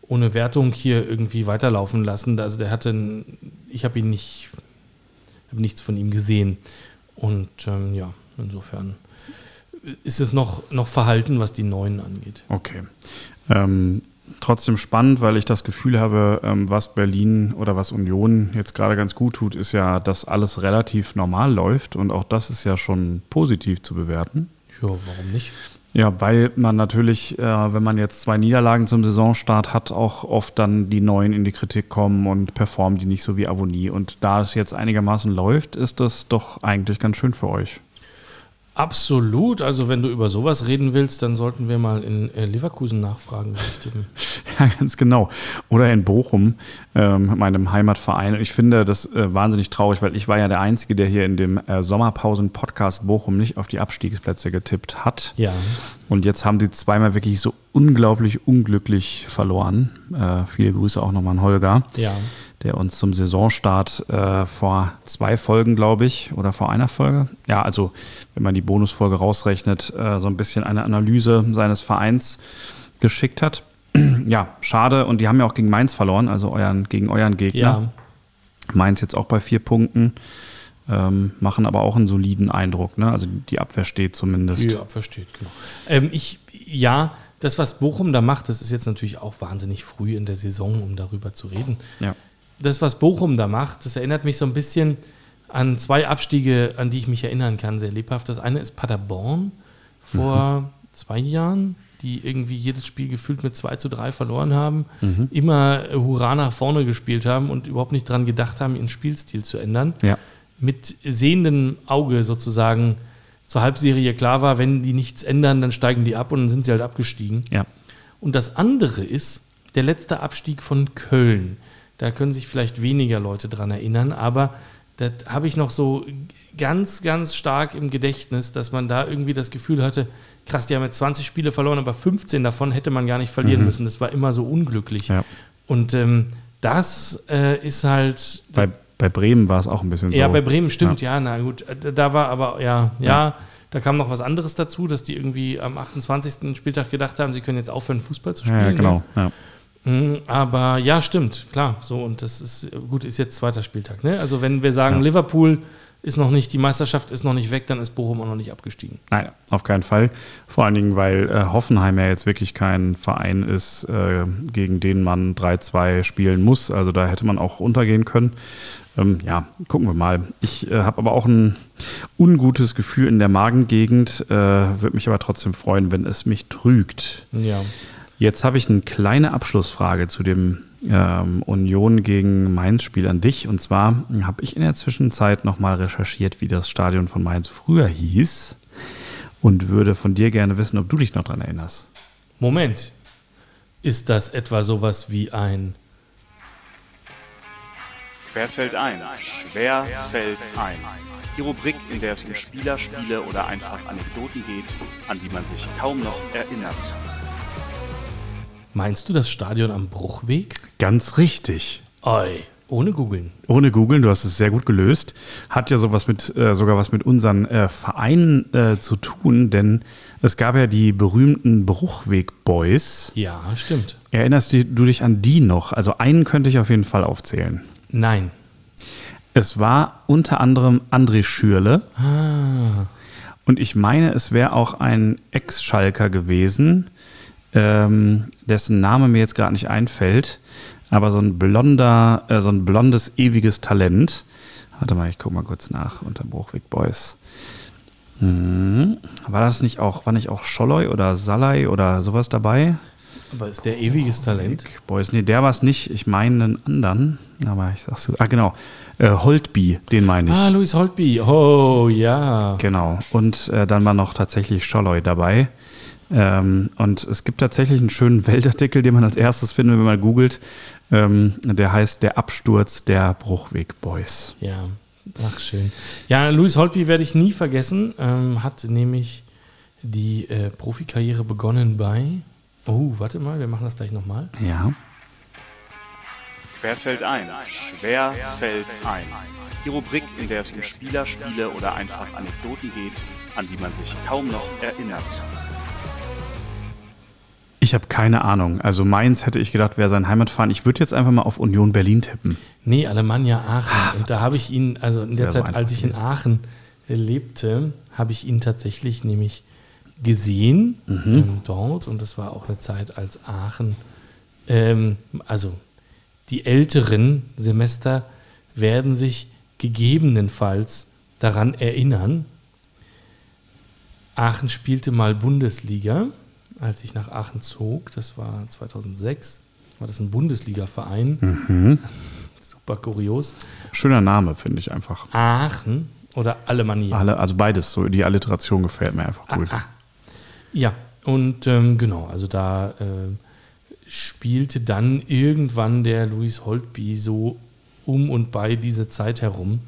ohne Wertung hier irgendwie weiterlaufen lassen. Also der hatte, ich habe ihn nicht, habe nichts von ihm gesehen und ähm, ja, insofern ist es noch, noch verhalten, was die Neuen angeht. Okay. Ähm, trotzdem spannend, weil ich das Gefühl habe, ähm, was Berlin oder was Union jetzt gerade ganz gut tut, ist ja, dass alles relativ normal läuft und auch das ist ja schon positiv zu bewerten. Ja, warum nicht? Ja, weil man natürlich, äh, wenn man jetzt zwei Niederlagen zum Saisonstart hat, auch oft dann die Neuen in die Kritik kommen und performen die nicht so wie Avonie. Und da es jetzt einigermaßen läuft, ist das doch eigentlich ganz schön für euch. Absolut. Also, wenn du über sowas reden willst, dann sollten wir mal in äh, Leverkusen nachfragen. Ja, ganz genau. Oder in Bochum, ähm, meinem Heimatverein. Ich finde das äh, wahnsinnig traurig, weil ich war ja der Einzige, der hier in dem äh, Sommerpausen-Podcast Bochum nicht auf die Abstiegsplätze getippt hat. Ja. Und jetzt haben sie zweimal wirklich so unglaublich unglücklich verloren. Äh, viele Grüße auch nochmal an Holger, Ja. der uns zum Saisonstart äh, vor zwei Folgen, glaube ich, oder vor einer Folge, ja, also wenn man die Bonusfolge rausrechnet, äh, so ein bisschen eine Analyse seines Vereins geschickt hat. ja, schade. Und die haben ja auch gegen Mainz verloren, also euren, gegen euren Gegner. Ja. Mainz jetzt auch bei vier Punkten. Ähm, machen aber auch einen soliden Eindruck. Ne? Also die Abwehr steht zumindest. Ja, versteht, genau. Ähm, ich, ja, das, was Bochum da macht, das ist jetzt natürlich auch wahnsinnig früh in der Saison, um darüber zu reden. Ja. Das, was Bochum da macht, das erinnert mich so ein bisschen an zwei Abstiege, an die ich mich erinnern kann, sehr lebhaft. Das eine ist Paderborn vor zwei Jahren, die irgendwie jedes Spiel gefühlt mit 2 zu 3 verloren haben, immer äh, Hurra nach vorne gespielt haben und überhaupt nicht dran gedacht haben, ihren Spielstil zu ändern Ja. Mit sehendem Auge sozusagen zur Halbserie klar war, wenn die nichts ändern, dann steigen die ab und dann sind sie halt abgestiegen. Ja. Und das andere ist der letzte Abstieg von Köln. Da können sich vielleicht weniger Leute dran erinnern, aber das habe ich noch so ganz, ganz stark im Gedächtnis, dass man da irgendwie das Gefühl hatte, krass, die haben jetzt 20 Spiele verloren, aber 15 davon hätte man gar nicht verlieren müssen. Das war immer so unglücklich. Ja. Und ähm, das äh, ist halt, Bei, bei Bremen war es auch ein bisschen so. Ja, bei Bremen stimmt, ja, na gut. äh, Da war aber, ja, ja, da kam noch was anderes dazu, dass die irgendwie am 28. Spieltag gedacht haben, sie können jetzt aufhören, Fußball zu spielen. Ja, ja, genau. Ja. Mhm, Aber ja, stimmt, klar. So, und das ist gut, ist jetzt zweiter Spieltag. Ne? Also, wenn wir sagen, Ja. Liverpool ist noch nicht, die Meisterschaft ist noch nicht weg, dann ist Bochum auch noch nicht abgestiegen. Nein, auf keinen Fall. Vor allen Dingen, weil äh, Hoffenheim ja jetzt wirklich kein Verein ist, äh, gegen den man 3-2 spielen muss. Also da hätte man auch untergehen können. Ähm, ja, gucken wir mal. Ich äh, habe aber auch ein ungutes Gefühl in der Magengegend, äh, würde mich aber trotzdem freuen, wenn es mich trügt. Ja. Jetzt habe ich eine kleine Abschlussfrage zu dem ähm, Union gegen Mainz-Spiel an dich. Und zwar habe ich in der Zwischenzeit nochmal recherchiert, wie das Stadion von Mainz früher hieß. Und würde von dir gerne wissen, ob du dich noch daran erinnerst. Moment. Ist das etwa sowas wie ein. Fällt ein, schwer fällt ein. Die Rubrik, in der es um Spieler, Spiele oder einfach Anekdoten geht, an die man sich kaum noch erinnert. Meinst du das Stadion am Bruchweg? Ganz richtig. Oi, ohne googeln. Ohne googeln, du hast es sehr gut gelöst. Hat ja sowas mit, äh, sogar was mit unseren äh, Vereinen äh, zu tun, denn es gab ja die berühmten Bruchweg-Boys. Ja, stimmt. Erinnerst du du dich an die noch? Also einen könnte ich auf jeden Fall aufzählen. Nein. Es war unter anderem André Schürle. Und ich meine, es wäre auch ein Ex-Schalker gewesen, ähm, dessen Name mir jetzt gerade nicht einfällt. Aber so ein blonder, äh, so ein blondes, ewiges Talent. Warte mal, ich gucke mal kurz nach unter Bruchweg Boys. Mhm. War das nicht auch, war nicht auch Scholloy oder Salai oder sowas dabei? Aber ist der ewiges Talent? Boys, nee, der war es nicht. Ich meine einen anderen. Aber ich sag's. Ah, genau. Äh, Holtby, den meine ich. Ah, Luis Holtby. Oh, ja. Genau. Und äh, dann war noch tatsächlich Scholloy dabei. Ähm, und es gibt tatsächlich einen schönen Weltartikel, den man als erstes findet, wenn man googelt. Ähm, der heißt Der Absturz der Bruchweg Boys. Ja, ach schön. Ja, Luis Holtby werde ich nie vergessen. Ähm, hat nämlich die äh, Profikarriere begonnen bei. Oh, warte mal, wir machen das gleich nochmal. Ja. Quer fällt ein, schwer fällt ein. Die Rubrik, in der es um Spieler, Spiele oder einfach Anekdoten geht, an die man sich kaum noch erinnert. Ich habe keine Ahnung. Also Mainz hätte ich gedacht, wäre sein Heimatverein. Ich würde jetzt einfach mal auf Union Berlin tippen. Nee, Alemannia Aachen. Und da habe ich ihn, also in der Zeit, als ich in Aachen äh, lebte, habe ich ihn tatsächlich nämlich gesehen ähm, dort. Und das war auch eine Zeit, als Aachen, ähm, also die älteren Semester werden sich gegebenenfalls daran erinnern. Aachen spielte mal Bundesliga, als ich nach Aachen zog. Das war 2006. War das ein Bundesliga-Verein? Super kurios. Schöner Name, finde ich einfach. Aachen oder Alemannia? Alle, also beides, so die Alliteration gefällt mir einfach gut. Ah, Ja, und ähm, genau, also da äh, spielte dann irgendwann der Louis Holtby so um und bei diese Zeit herum.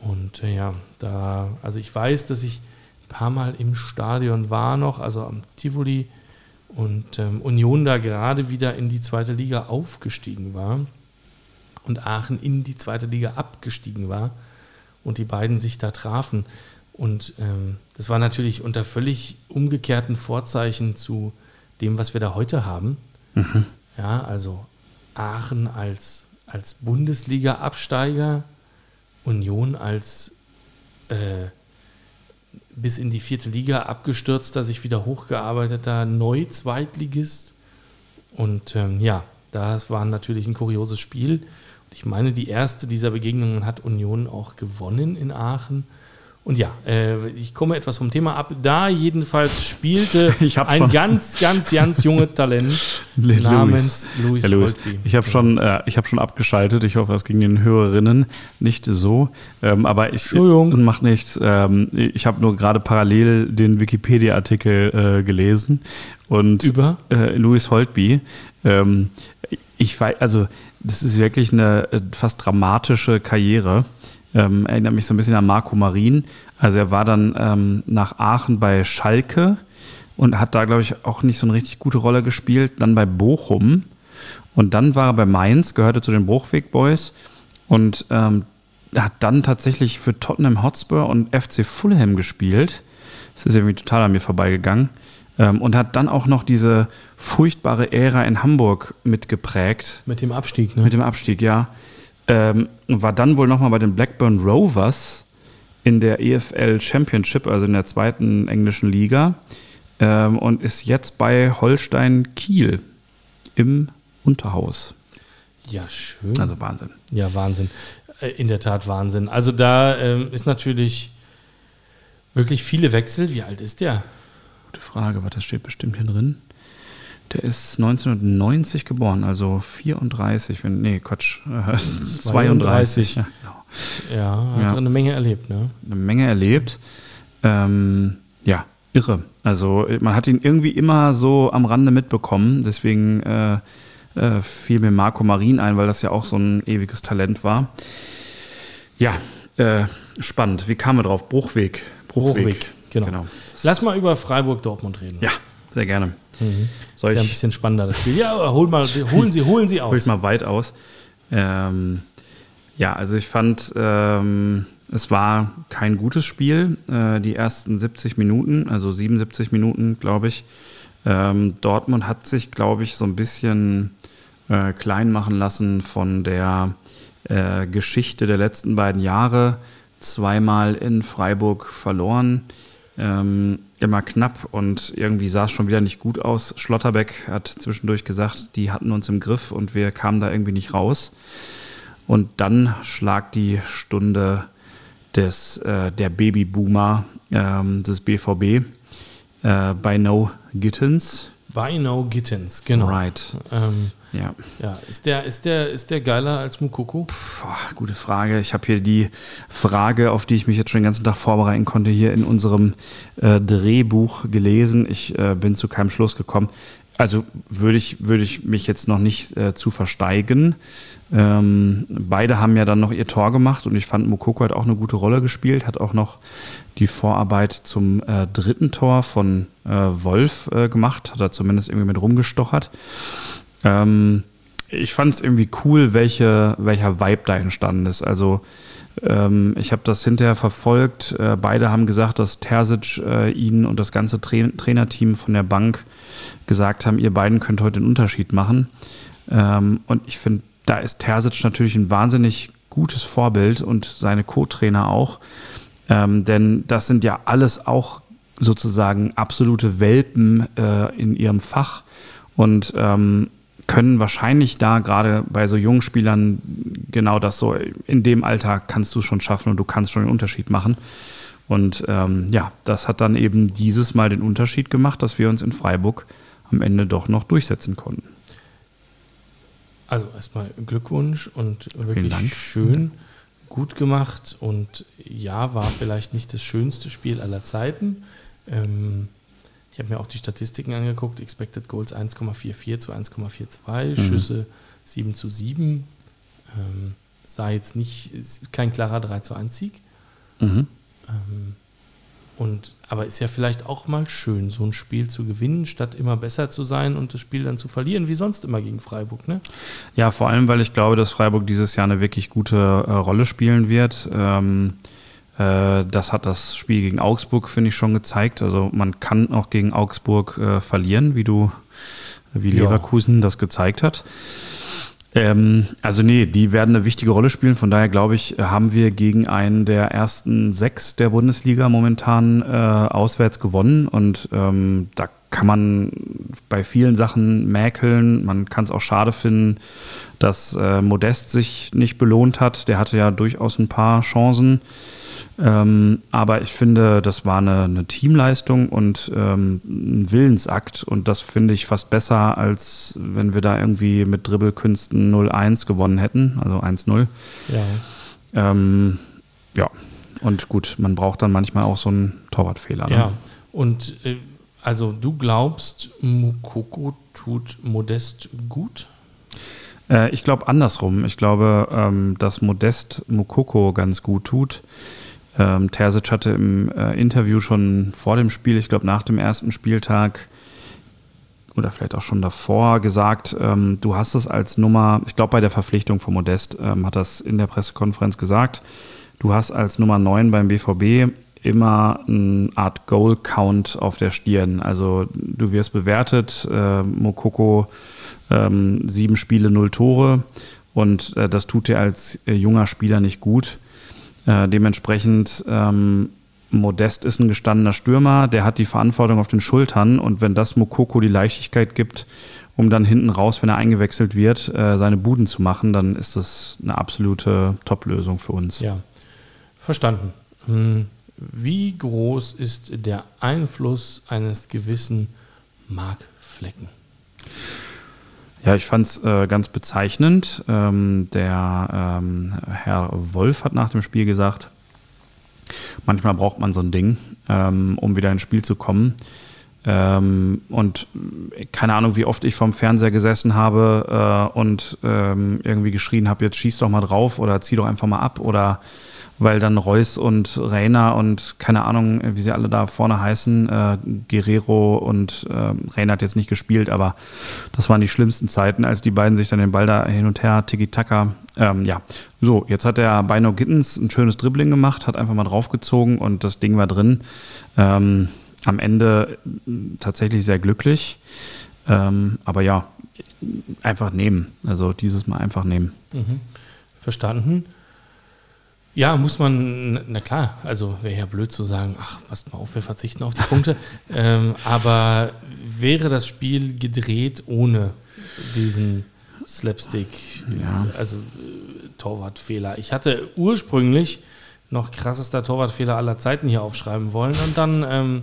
Und äh, ja, da, also ich weiß, dass ich ein paar Mal im Stadion war noch, also am Tivoli und ähm, Union da gerade wieder in die zweite Liga aufgestiegen war und Aachen in die zweite Liga abgestiegen war und die beiden sich da trafen. Und ähm, das war natürlich unter völlig umgekehrten Vorzeichen zu dem, was wir da heute haben. Ja, also Aachen als, als Bundesliga-Absteiger, Union als äh, bis in die vierte Liga abgestürzter, sich wieder hochgearbeiteter Neu-Zweitligist. Und ähm, ja, das war natürlich ein kurioses Spiel. Und ich meine, die erste dieser Begegnungen hat Union auch gewonnen in Aachen. Und ja, äh, ich komme etwas vom Thema ab. Da jedenfalls spielte ein schon- ganz, ganz, ganz junges Talent Le- namens Louis Lewis, Holtby. ich habe schon, äh, ich hab schon abgeschaltet. Ich hoffe, das ging den Hörerinnen nicht so. Ähm, aber ich Entschuldigung. macht nichts. Ähm, ich habe nur gerade parallel den Wikipedia-Artikel äh, gelesen und Über? äh, Louis Holtby. Ähm, ich weiß, also das ist wirklich eine äh, fast dramatische Karriere. Ähm, erinnert mich so ein bisschen an Marco Marin. Also er war dann ähm, nach Aachen bei Schalke und hat da, glaube ich, auch nicht so eine richtig gute Rolle gespielt. Dann bei Bochum und dann war er bei Mainz, gehörte zu den Bruchweg Boys. Und ähm, hat dann tatsächlich für Tottenham Hotspur und FC Fulham gespielt. Das ist irgendwie total an mir vorbeigegangen. Ähm, und hat dann auch noch diese furchtbare Ära in Hamburg mitgeprägt. Mit dem Abstieg, ne? Mit dem Abstieg, ja. Ähm, war dann wohl nochmal bei den Blackburn Rovers in der EFL Championship, also in der zweiten englischen Liga. Ähm, und ist jetzt bei Holstein Kiel im Unterhaus. Ja, schön. Also Wahnsinn. Ja, Wahnsinn. Äh, In der Tat Wahnsinn. Also da ähm, ist natürlich wirklich viele Wechsel. Wie alt ist der? Gute Frage, was das steht bestimmt hier drin. Der ist 1990 geboren, also 34, wenn, nee, Quatsch, äh, 32. Ja, genau. Ja, hat Ja. eine Menge erlebt, ne? Eine Menge erlebt. Ähm, ja, irre. Also man hat ihn irgendwie immer so am Rande mitbekommen, deswegen äh, äh, fiel mir Marco Marin ein, weil das ja auch so ein ewiges Talent war. Ja, äh, spannend. Wie kamen wir drauf? Bruchweg. Bruchweg, genau. genau. Das- Lass mal über Freiburg-Dortmund reden. Ja, sehr gerne. Mhm. Soll ist ja ein bisschen spannender, das Spiel. Ja, hol mal, holen Sie, holen Sie hol ich aus. mal weit aus. Ähm, ja, also ich fand, ähm, es war kein gutes Spiel. Äh, die ersten 70 Minuten, also 77 Minuten, glaube ich. Ähm, Dortmund hat sich, glaube ich, so ein bisschen äh, klein machen lassen von der äh, Geschichte der letzten beiden Jahre. Zweimal in Freiburg verloren. Ähm, immer knapp und irgendwie sah es schon wieder nicht gut aus. Schlotterbeck hat zwischendurch gesagt, die hatten uns im Griff und wir kamen da irgendwie nicht raus. Und dann schlag die Stunde des, äh, der Babyboomer ähm, des BVB äh, bei No Gittens. By No Gittens, genau. Right. Ähm, Ja. ja, ist der, ist, der, ist der geiler als Mukoko? Boah, gute Frage. Ich habe hier die Frage, auf die ich mich jetzt schon den ganzen Tag vorbereiten konnte, hier in unserem äh, Drehbuch gelesen. Ich äh, bin zu keinem Schluss gekommen. Also würde ich, würde ich mich jetzt noch nicht äh, zu versteigen. Ähm, beide haben ja dann noch ihr Tor gemacht und ich fand, Mukoko hat auch eine gute Rolle gespielt, hat auch noch die Vorarbeit zum äh, dritten Tor von äh, Wolf äh, gemacht, hat er zumindest irgendwie mit rumgestochert. Ähm, ich fand es irgendwie cool, welche, welcher Vibe da entstanden ist. Also ähm, ich habe das hinterher verfolgt. Äh, beide haben gesagt, dass Terzic äh, ihnen und das ganze Tra Trainerteam von der Bank gesagt haben, ihr beiden könnt heute den Unterschied machen. Ähm, und ich finde, da ist Terzic natürlich ein wahnsinnig gutes Vorbild und seine Co-Trainer auch. Ähm, denn das sind ja alles auch sozusagen absolute Welpen äh, in ihrem Fach und ähm, können wahrscheinlich da gerade bei so jungen Spielern genau das so, in dem Alter kannst du es schon schaffen und du kannst schon den Unterschied machen. Und ähm, ja, das hat dann eben dieses Mal den Unterschied gemacht, dass wir uns in Freiburg am Ende doch noch durchsetzen konnten. Also erstmal Glückwunsch und wirklich schön, gut gemacht und ja, war vielleicht nicht das schönste Spiel aller Zeiten. Ähm, ich habe mir auch die Statistiken angeguckt, Expected Goals 1,44 zu 1,42, Mhm. Schüsse 7 zu 7. Ähm, sah jetzt nicht, ist kein klarer 3 zu 1 Sieg. Mhm. Ähm, und, aber ist ja vielleicht auch mal schön, so ein Spiel zu gewinnen, statt immer besser zu sein und das Spiel dann zu verlieren, wie sonst immer gegen Freiburg. Ne? Ja, vor allem, weil ich glaube, dass Freiburg dieses Jahr eine wirklich gute äh, Rolle spielen wird. Ähm, äh, das hat das Spiel gegen Augsburg, finde ich, schon gezeigt. Also man kann auch gegen Augsburg äh, verlieren, wie du, wie Ja. Leverkusen das gezeigt hat. Ähm, also nee, die werden eine wichtige Rolle spielen. Von daher glaube ich, haben wir gegen einen der ersten sechs der Bundesliga momentan äh, auswärts gewonnen. Und ähm, da kann man bei vielen Sachen mäkeln. Man kann es auch schade finden, dass äh, Modest sich nicht belohnt hat. Der hatte ja durchaus ein paar Chancen. Ähm, aber ich finde, das war eine, eine Teamleistung und ähm, ein Willensakt. Und das finde ich fast besser, als wenn wir da irgendwie mit Dribbelkünsten 0-1 gewonnen hätten, also 1-0. Ja. Ähm, ja, und gut, man braucht dann manchmal auch so einen Torwartfehler. Ne? Ja, und äh, also du glaubst, Mukoko tut Modest gut? Äh, ich glaube andersrum. Ich glaube, ähm, dass Modest Mukoko ganz gut tut. Ähm, Terzic hatte im äh, Interview schon vor dem Spiel, ich glaube nach dem ersten Spieltag, oder vielleicht auch schon davor gesagt, ähm, du hast es als Nummer, ich glaube bei der Verpflichtung von Modest ähm, hat das in der Pressekonferenz gesagt, du hast als Nummer 9 beim BVB immer eine Art Goal-Count auf der Stirn. Also du wirst bewertet, äh, Mokoko ähm, sieben Spiele, null Tore und äh, das tut dir als äh, junger Spieler nicht gut. Äh, dementsprechend ähm, Modest ist ein gestandener Stürmer, der hat die Verantwortung auf den Schultern und wenn das Mokoko die Leichtigkeit gibt, um dann hinten raus, wenn er eingewechselt wird, äh, seine Buden zu machen, dann ist das eine absolute Top-Lösung für uns. Ja, verstanden. Hm, wie groß ist der Einfluss eines gewissen Mark Flecken? Ja, ich fand es äh, ganz bezeichnend. Ähm, der ähm, Herr Wolf hat nach dem Spiel gesagt, manchmal braucht man so ein Ding, ähm, um wieder ins Spiel zu kommen. Ähm, und äh, keine Ahnung, wie oft ich vom Fernseher gesessen habe äh, und ähm, irgendwie geschrien habe, jetzt schieß doch mal drauf oder zieh doch einfach mal ab oder weil dann Reus und Reiner und keine Ahnung, wie sie alle da vorne heißen, äh, Guerrero und äh, Reiner hat jetzt nicht gespielt, aber das waren die schlimmsten Zeiten, als die beiden sich dann den Ball da hin und her, Tiki-Taka, ähm, ja. So, jetzt hat der Bino Gittens ein schönes Dribbling gemacht, hat einfach mal draufgezogen und das Ding war drin. Ähm, am Ende tatsächlich sehr glücklich. Ähm, aber ja, einfach nehmen. Also dieses Mal einfach nehmen. Mhm. Verstanden. Ja, muss man, na klar, also wäre ja blöd zu sagen, ach, passt mal auf, wir verzichten auf die Punkte. ähm, aber wäre das Spiel gedreht ohne diesen Slapstick, ja. also äh, Torwartfehler? Ich hatte ursprünglich noch krassester Torwartfehler aller Zeiten hier aufschreiben wollen und dann ähm,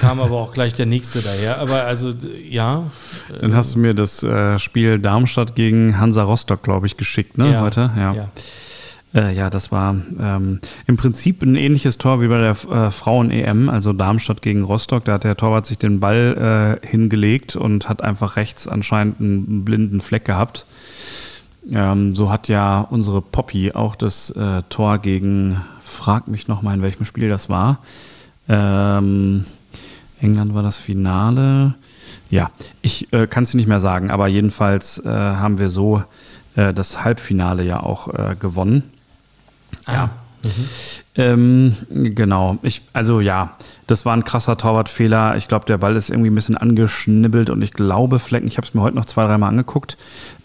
kam aber auch gleich der nächste daher. Aber also, ja. Dann hast du mir das äh, Spiel Darmstadt gegen Hansa Rostock, glaube ich, geschickt, ne, ja, heute? ja. ja. Äh, ja, das war ähm, im Prinzip ein ähnliches Tor wie bei der äh, Frauen-EM, also Darmstadt gegen Rostock. Da hat der Torwart sich den Ball äh, hingelegt und hat einfach rechts anscheinend einen blinden Fleck gehabt. Ähm, so hat ja unsere Poppy auch das äh, Tor gegen, frag mich nochmal, in welchem Spiel das war. Ähm, England war das Finale. Ja, ich äh, kann es nicht mehr sagen, aber jedenfalls äh, haben wir so das Halbfinale ja auch gewonnen. Ja. Mhm. Ähm, genau. Ich, also ja, das war ein krasser Torwartfehler. Ich glaube, der Ball ist irgendwie ein bisschen angeschnibbelt und ich glaube, Flecken, ich habe es mir heute noch zwei, dreimal angeguckt,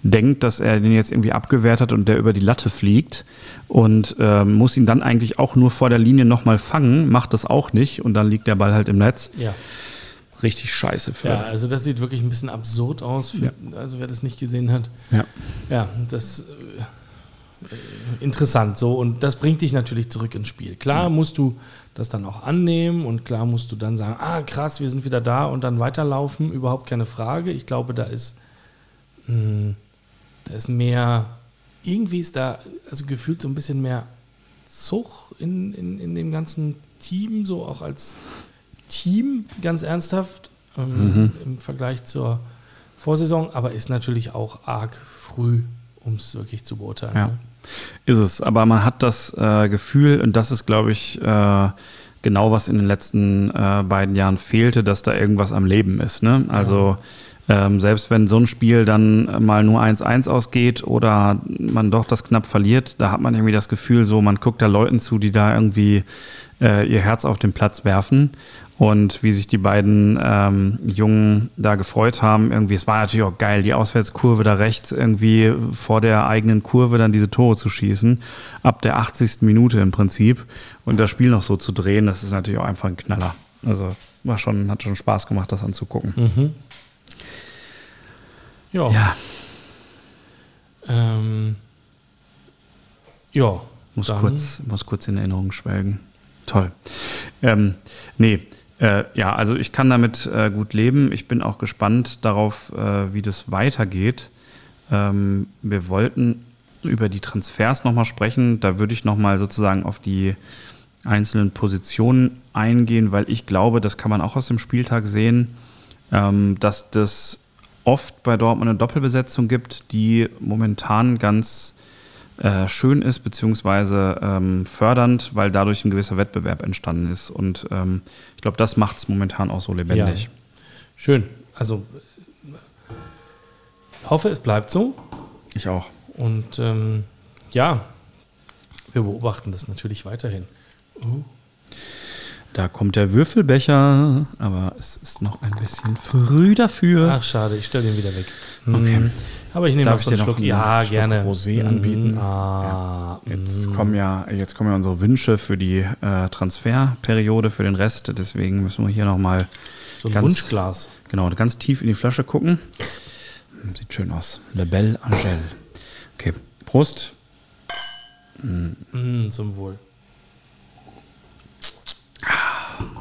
denkt, dass er den jetzt irgendwie abgewehrt hat und der über die Latte fliegt und ähm, muss ihn dann eigentlich auch nur vor der Linie nochmal fangen, macht das auch nicht und dann liegt der Ball halt im Netz. Ja. Richtig scheiße für. Ja, also das sieht wirklich ein bisschen absurd aus, für, ja. also wer das nicht gesehen hat. Ja. Ja, das interessant so und das bringt dich natürlich zurück ins Spiel. Klar musst du das dann auch annehmen und klar musst du dann sagen, ah krass, wir sind wieder da und dann weiterlaufen, überhaupt keine Frage. Ich glaube, da ist, mh, hm, da ist mehr, irgendwie ist da, also gefühlt so ein bisschen mehr Zug in, in, in dem ganzen Team, so auch als Team, ganz ernsthaft, ähm, mhm. im Vergleich zur Vorsaison, aber ist natürlich auch arg früh, um es wirklich zu beurteilen. Ja. Ne? Ist es, aber man hat das äh, Gefühl, und das ist, glaube ich, äh, genau was in den letzten äh, beiden Jahren fehlte, dass da irgendwas am Leben ist. Ne? Also ja. ähm, selbst wenn so ein Spiel dann mal nur 1-1 ausgeht oder man doch das knapp verliert, da hat man irgendwie das Gefühl, so man guckt da Leuten zu, die da irgendwie äh, ihr Herz auf den Platz werfen und wie sich die beiden ähm, Jungen da gefreut haben. Irgendwie, es war natürlich auch geil, die Auswärtskurve da rechts irgendwie vor der eigenen Kurve dann diese Tore zu schießen. Ab der 80. Minute im Prinzip. Und das Spiel noch so zu drehen, das ist natürlich auch einfach ein Knaller. Also war schon, hat schon Spaß gemacht, das anzugucken. Mhm. Jo. Ja. Ähm, ja. Muss kurz, muss kurz in Erinnerung schwelgen. Toll. Ähm, nee, äh, ja, also ich kann damit äh, gut leben. Ich bin auch gespannt darauf, äh, wie das weitergeht. Ähm, wir wollten über die Transfers nochmal sprechen. Da würde ich nochmal sozusagen auf die einzelnen Positionen eingehen, weil ich glaube, das kann man auch aus dem Spieltag sehen, ähm, dass das oft bei Dortmund eine Doppelbesetzung gibt, die momentan ganz äh, schön ist, beziehungsweise ähm, fördernd, weil dadurch ein gewisser Wettbewerb entstanden ist. Und ähm, ich glaube, das macht es momentan auch so lebendig. Ja. Schön. Also hoffe, es bleibt so. Ich auch. Und ähm, ja, wir beobachten das natürlich weiterhin. Uh. Da kommt der Würfelbecher, aber es ist noch ein bisschen früh dafür. Ach, schade, ich stelle den wieder weg. Okay. Aber ich nehme Darf noch ich dir noch einen Ja, Schluck gerne. Rosé Mm, anbieten? Ah, Jetzt mm. kommen ja, jetzt kommen ja unsere Wünsche für die äh, Transferperiode, für den Rest. Deswegen müssen wir hier nochmal so ein ganz- Wunschglas. genau, ganz tief in die Flasche gucken. Sieht schön aus. Le Belle Angèle. Okay, Prost. Mm, zum Wohl.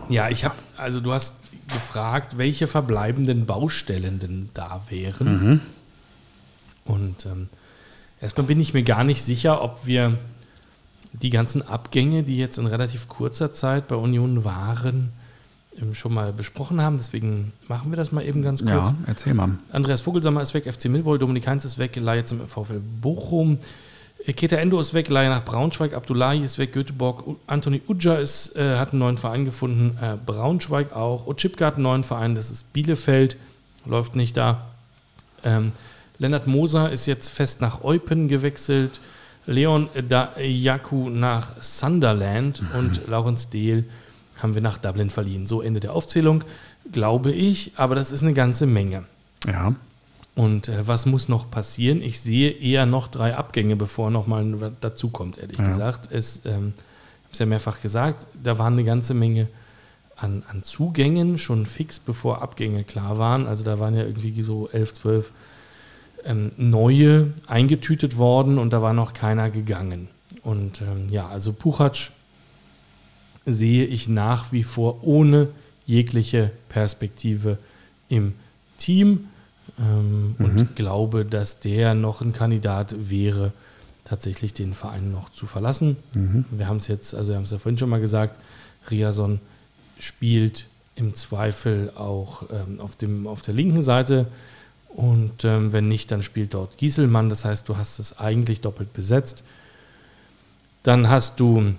Ja, ich habe, also du hast gefragt, welche verbleibenden Baustellen denn da wären. Und ähm, erstmal bin ich mir gar nicht sicher, ob wir die ganzen Abgänge, die jetzt in relativ kurzer Zeit bei Union waren, ähm, schon mal besprochen haben. Deswegen machen wir das mal eben ganz kurz. Ja, erzähl mal. Andreas Vogelsammer ist weg, FC Millwall, Dominik Heinz ist weg, Leihe zum VfL Bochum. Äh, Keta Endo ist weg, Leihe nach Braunschweig, Abdullahi ist weg, Göteborg, Anthony Uja ist, äh, hat einen neuen Verein gefunden, äh, Braunschweig auch, Otschipka hat einen neuen Verein, das ist Bielefeld, läuft nicht da. Ähm, Lennart Moser ist jetzt fest nach Eupen gewechselt, Leon Dayaku nach Sunderland und Laurens Dehl haben wir nach Dublin verliehen. So Ende der Aufzählung, glaube ich, aber das ist eine ganze Menge. Ja, Und äh, was muss noch passieren? Ich sehe eher noch drei Abgänge, bevor noch mal was dazukommt, ehrlich Ja. gesagt. Es, ähm, ich habe es ja mehrfach gesagt, da waren eine ganze Menge an, an Zugängen schon fix, bevor Abgänge klar waren. Also da waren ja irgendwie so 11, 12 ähm, neue eingetütet worden und da war noch keiner gegangen. Und ähm, ja, also Puchatsch sehe ich nach wie vor ohne jegliche Perspektive im Team ähm, und glaube, dass der noch ein Kandidat wäre, tatsächlich den Verein noch zu verlassen. Wir haben es jetzt, also wir haben es ja vorhin schon mal gesagt, Riason spielt im Zweifel auch ähm, auf, dem, auf der linken Seite und ähm, wenn nicht, dann spielt dort Gieselmann. Das heißt, du hast es eigentlich doppelt besetzt. Dann hast du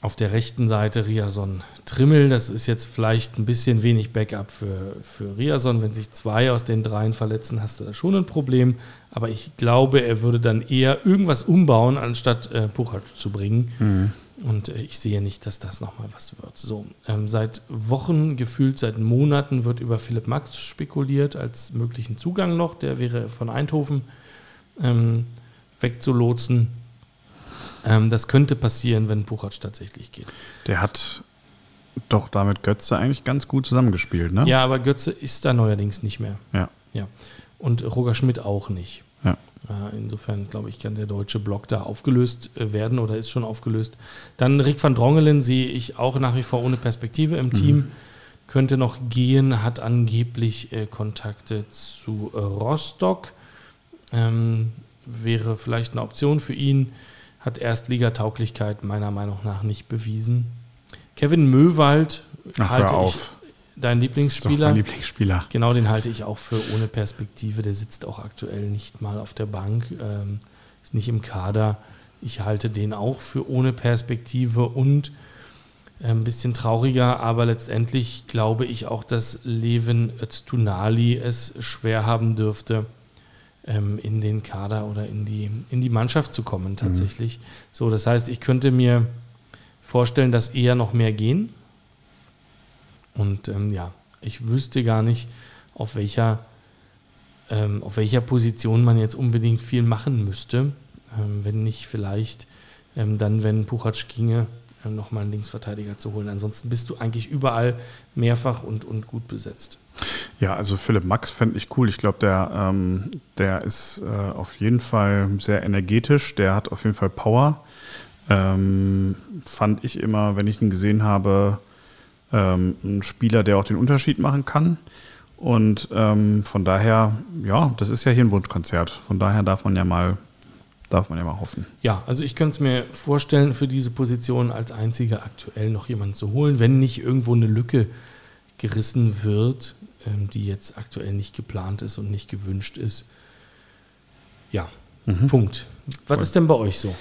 auf der rechten Seite Riason Trimmel. Das ist jetzt vielleicht ein bisschen wenig Backup für, für Riason. Wenn sich zwei aus den dreien verletzen, hast du da schon ein Problem. Aber ich glaube, er würde dann eher irgendwas umbauen, anstatt äh, Puchat zu bringen. Und äh, ich sehe nicht, dass das nochmal was wird. So, ähm, seit Wochen, gefühlt seit Monaten, wird über Philipp Max spekuliert als möglichen Zugang noch. Der wäre von Eindhoven ähm, wegzulotsen. Ähm, das könnte passieren, wenn Buchert tatsächlich geht. der hat doch damit Götze eigentlich ganz gut zusammengespielt, ne? Ja, aber Götze ist da neuerdings nicht mehr. Ja. Ja. Und Roger Schmidt auch nicht. Ja. Äh, Insofern, glaube ich, kann der deutsche Block da aufgelöst äh, werden oder ist schon aufgelöst. Dann Rick van Drongelen sehe ich auch nach wie vor ohne Perspektive im Team. Könnte noch gehen, hat angeblich äh, Kontakte zu äh, Rostock. Ähm, wäre vielleicht eine Option für ihn. Hat Erstligatauglichkeit meiner Meinung nach nicht bewiesen. Kevin Möwald Ach, halte ich auf. Dein Lieblingsspieler. Mein Lieblingsspieler. Genau, den halte ich auch für ohne Perspektive. Der sitzt auch aktuell nicht mal auf der Bank, ähm, ist nicht im Kader. Ich halte den auch für ohne Perspektive und äh, ein bisschen trauriger, aber letztendlich glaube ich auch, dass Levin Öztunali es schwer haben dürfte, ähm, in den Kader oder in die, in die Mannschaft zu kommen tatsächlich. So, das heißt, ich könnte mir vorstellen, dass eher noch mehr gehen. Und ähm, ja, ich wüsste gar nicht, auf welcher, ähm, auf welcher Position man jetzt unbedingt viel machen müsste, ähm, wenn nicht vielleicht ähm, dann, wenn Puchatsch ginge, ähm, nochmal einen Linksverteidiger zu holen. Ansonsten bist du eigentlich überall mehrfach und, und gut besetzt. Ja, also Philipp Max fände ich cool. Ich glaube, der, ähm, der ist äh, auf jeden Fall sehr energetisch. Der hat auf jeden Fall Power. Ähm, fand ich immer, wenn ich ihn gesehen habe, ähm, ein Spieler, der auch den Unterschied machen kann. Und ähm, von daher, ja, das ist ja hier ein Wunschkonzert. Von daher darf man ja mal, darf man ja mal hoffen. Ja, also ich könnte es mir vorstellen, für diese Position als einziger aktuell noch jemanden zu holen, wenn nicht irgendwo eine Lücke gerissen wird, ähm, die jetzt aktuell nicht geplant ist und nicht gewünscht ist. Ja, Punkt. Was Cool. ist denn bei euch so?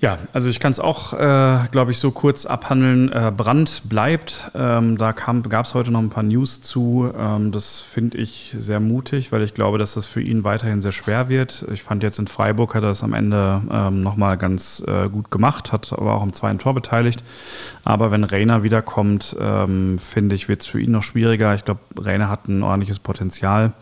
Ja, also ich kann es auch, äh, glaube ich, so kurz abhandeln. Äh, Brand bleibt. Ähm, da gab es heute noch ein paar News zu. Ähm, das finde ich sehr mutig, weil ich glaube, dass das für ihn weiterhin sehr schwer wird. Ich fand jetzt in Freiburg hat er das am Ende ähm, nochmal ganz äh, gut gemacht, hat aber auch im zweiten Tor beteiligt. Aber wenn Rainer wiederkommt, ähm, finde ich, wird es für ihn noch schwieriger. Ich glaube, Rainer hat ein ordentliches Potenzial.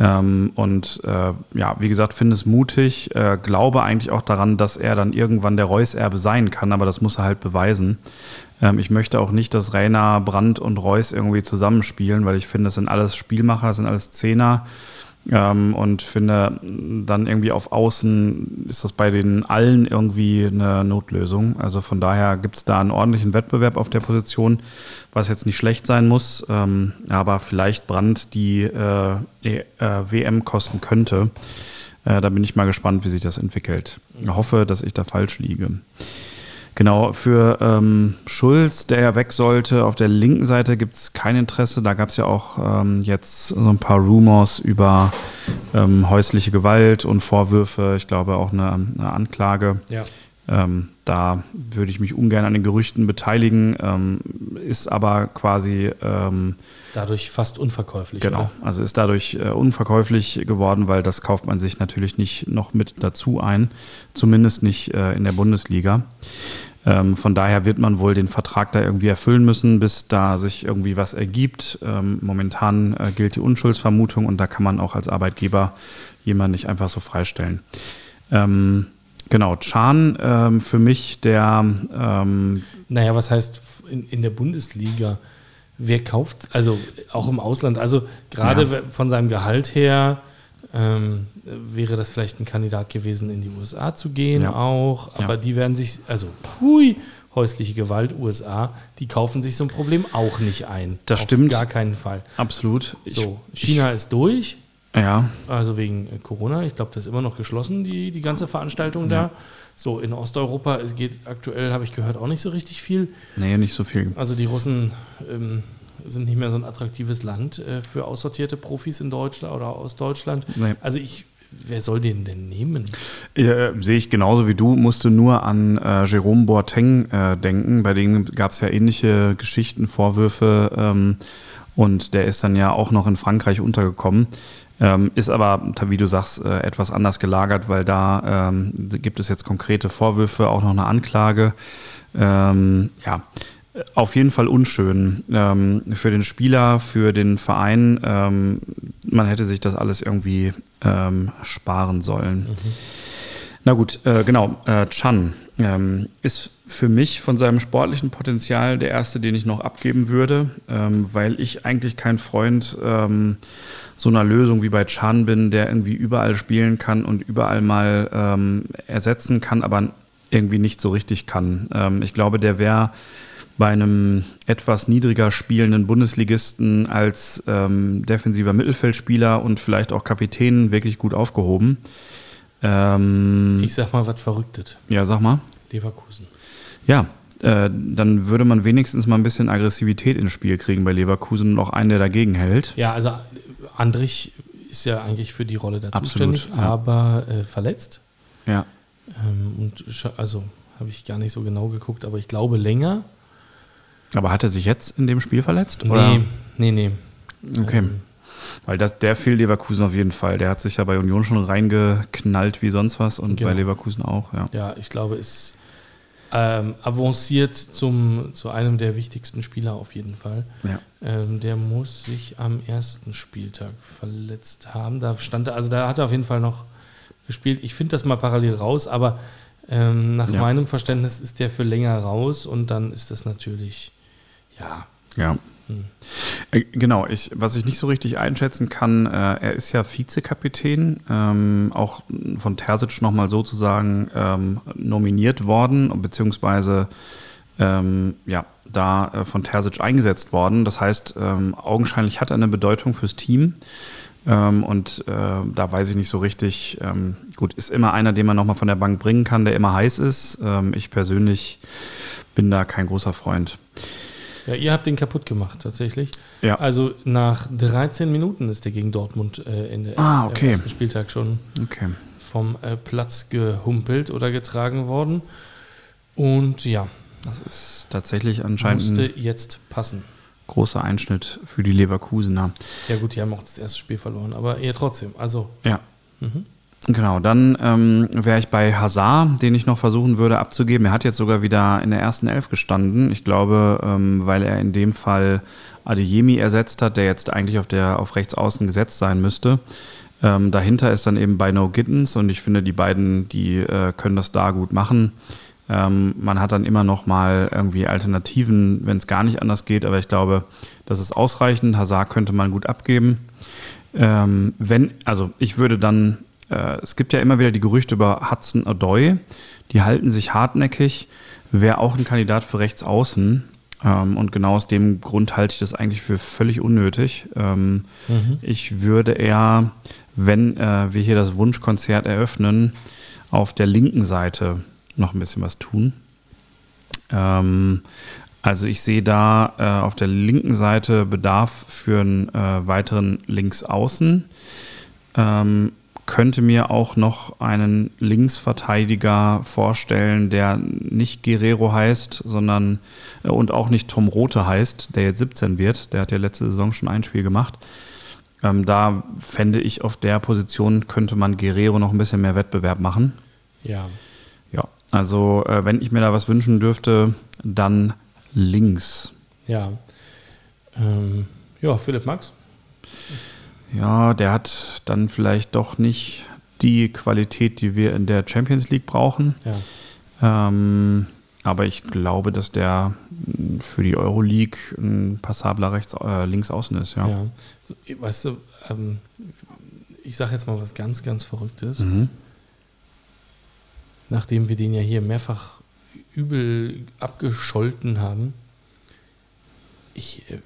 Ähm, und äh, ja, wie gesagt, finde es mutig, äh, glaube eigentlich auch daran, dass er dann irgendwann der Reus-Erbe sein kann, aber das muss er halt beweisen. Ähm, ich möchte auch nicht, dass Rainer, Brandt und Reus irgendwie zusammenspielen, weil ich finde, das sind alles Spielmacher, das sind alles Zehner. Ähm, und finde, dann irgendwie auf Außen ist das bei den allen irgendwie eine Notlösung. Also von daher gibt es da einen ordentlichen Wettbewerb auf der Position, was jetzt nicht schlecht sein muss, ähm, aber vielleicht Brand die äh, äh, WM kosten könnte. Äh, da bin ich mal gespannt, wie sich das entwickelt. Ich hoffe, dass ich da falsch liege. Genau, für ähm, Schulz, der ja weg sollte, auf der linken Seite gibt es kein Interesse. Da gab es ja auch ähm, jetzt so ein paar Rumors über ähm, häusliche Gewalt und Vorwürfe, ich glaube auch eine, eine Anklage. Ja. Ähm, da würde ich mich ungern an den Gerüchten beteiligen, ähm, ist aber quasi ähm, dadurch fast unverkäuflich. Genau, oder? also ist dadurch äh, unverkäuflich geworden, weil das kauft man sich natürlich nicht noch mit dazu ein, zumindest nicht äh, in der Bundesliga. Ähm, von daher wird man wohl den Vertrag da irgendwie erfüllen müssen, bis da sich irgendwie was ergibt. Ähm, momentan äh, gilt die Unschuldsvermutung und da kann man auch als Arbeitgeber jemanden nicht einfach so freistellen. Ähm, Genau, Chan ähm, für mich der. Ähm, naja, was heißt in, in der Bundesliga? Wer kauft, also auch im Ausland, also gerade ja. von seinem Gehalt her ähm, wäre das vielleicht ein Kandidat gewesen, in die USA zu gehen ja. auch, aber ja. die werden sich, also hui, häusliche Gewalt, USA, die kaufen sich so ein Problem auch nicht ein. Das Auf stimmt. gar keinen Fall. Absolut. So, China ich, ist durch. Ja. Also wegen äh, Corona. Ich glaube, das ist immer noch geschlossen, die, die ganze Veranstaltung ja. da. So, in Osteuropa es geht aktuell, habe ich gehört, auch nicht so richtig viel. Nee, nicht so viel. Also die Russen ähm, sind nicht mehr so ein attraktives Land äh, für aussortierte Profis in Deutschland oder aus Deutschland. Nee. Also ich, wer soll den denn nehmen? Ja, sehe ich genauso wie du, musste nur an äh, Jerome Boateng äh, denken. Bei dem gab es ja ähnliche Geschichten, Vorwürfe. Ähm, und der ist dann ja auch noch in Frankreich untergekommen. Ähm, ist aber, wie du sagst, äh, etwas anders gelagert, weil da ähm, gibt es jetzt konkrete Vorwürfe, auch noch eine Anklage. Ähm, ja, auf jeden Fall unschön ähm, für den Spieler, für den Verein. Ähm, man hätte sich das alles irgendwie ähm, sparen sollen. Mhm. Na gut, äh, genau. Äh, Chan ähm, ist für mich von seinem sportlichen Potenzial der erste, den ich noch abgeben würde, ähm, weil ich eigentlich kein Freund ähm, so einer Lösung wie bei Chan bin, der irgendwie überall spielen kann und überall mal ersetzen kann, aber irgendwie nicht so richtig kann. Ich glaube, der wäre bei einem etwas niedriger spielenden Bundesligisten als ähm, defensiver Mittelfeldspieler und vielleicht auch Kapitän wirklich gut aufgehoben. Ähm, ich sag mal was Verrücktes. Ja, sag mal. Leverkusen. Ja, äh, dann würde man wenigstens mal ein bisschen Aggressivität ins Spiel kriegen bei Leverkusen und auch einen, der dagegen hält. Ja, also Andrich ist ja eigentlich für die Rolle da Absolut, zuständig, ja. aber äh, verletzt. Ja. Ähm, und also habe ich gar nicht so genau geguckt, aber ich glaube länger. Aber hat er sich jetzt in dem Spiel verletzt? Oder? Nee, nee, nee. Okay. Ähm, Weil das, der fehlt Leverkusen auf jeden Fall. Der hat sich ja bei Union schon reingeknallt wie sonst was und genau. bei Leverkusen auch, ja. Ja, ich glaube, es ähm, avanciert zum, zu einem der wichtigsten Spieler auf jeden Fall. Ja. Ähm, der muss sich am ersten Spieltag verletzt haben. Da stand er, also da hat er auf jeden Fall noch gespielt. Ich finde das mal parallel raus, aber ähm, nach ja. meinem Verständnis ist der für länger raus und dann ist das natürlich, ja. Ja. Hm. Äh, genau, ich, was ich nicht so richtig einschätzen kann, äh, er ist ja Vizekapitän, ähm, auch von Terzic nochmal sozusagen ähm, nominiert worden, beziehungsweise ähm, ja, da äh, von Terzic eingesetzt worden. Das heißt, ähm, augenscheinlich hat er eine Bedeutung fürs Team. Ähm, und äh, da weiß ich nicht so richtig. Ähm, gut, ist immer einer, den man nochmal von der Bank bringen kann, der immer heiß ist. ich persönlich bin da kein großer Freund. Ja, ihr habt den kaputt gemacht, tatsächlich. Ja. Also nach 13 Minuten ist der gegen Dortmund äh, in der ah, okay. ersten Spieltag schon okay. vom äh, Platz gehumpelt oder getragen worden. Und ja, das ist tatsächlich anscheinend musste jetzt passen. großer Einschnitt für die Leverkusener. Ja gut, die haben auch das erste Spiel verloren, aber eher trotzdem. Also Ja, mhm. Genau, dann ähm, wäre ich bei Hazard, den ich noch versuchen würde abzugeben. Er hat jetzt sogar wieder in der ersten Elf gestanden. Ich glaube, ähm, weil er in dem Fall Adeyemi ersetzt hat, der jetzt eigentlich auf, der, auf rechts außen gesetzt sein müsste. Ähm, dahinter ist dann eben bei No Gittens und ich finde, die beiden, die äh, können das da gut machen. Ähm, man hat dann immer noch mal irgendwie Alternativen, wenn es gar nicht anders geht, aber ich glaube, das ist ausreichend. Hazard könnte man gut abgeben. Ähm, wenn, also ich würde dann es gibt ja immer wieder die Gerüchte über Hudson Odoi. Die halten sich hartnäckig. Wäre auch ein Kandidat für rechts außen. Ähm, und genau aus dem Grund halte ich das eigentlich für völlig unnötig. Ähm, Mhm. Ich würde eher, wenn äh, wir hier das Wunschkonzert eröffnen, auf der linken Seite noch ein bisschen was tun. Ähm, also ich sehe da äh, auf der linken Seite Bedarf für einen äh, weiteren Linksaußen. Ähm, könnte mir auch noch einen Linksverteidiger vorstellen, der nicht Guerrero heißt, sondern äh, und auch nicht Tom Rote heißt, der jetzt 17 wird. Der hat ja letzte Saison schon ein Spiel gemacht. Ähm, da fände ich auf der Position könnte man Guerrero noch ein bisschen mehr Wettbewerb machen. ja. Ja, also äh, wenn ich mir da was wünschen dürfte, dann links. Ja. Ähm, ja, Philipp Max. Ja, der hat dann vielleicht doch nicht die Qualität, die wir in der Champions League brauchen. Ja. Ähm, aber ich glaube, dass der für die Euroleague ein passabler rechts, äh, links außen ist, ja. ja. Weißt du, ähm, ich sage jetzt mal was ganz, ganz Verrücktes. Mhm. Nachdem wir den ja hier mehrfach übel abgescholten haben. Ich, äh,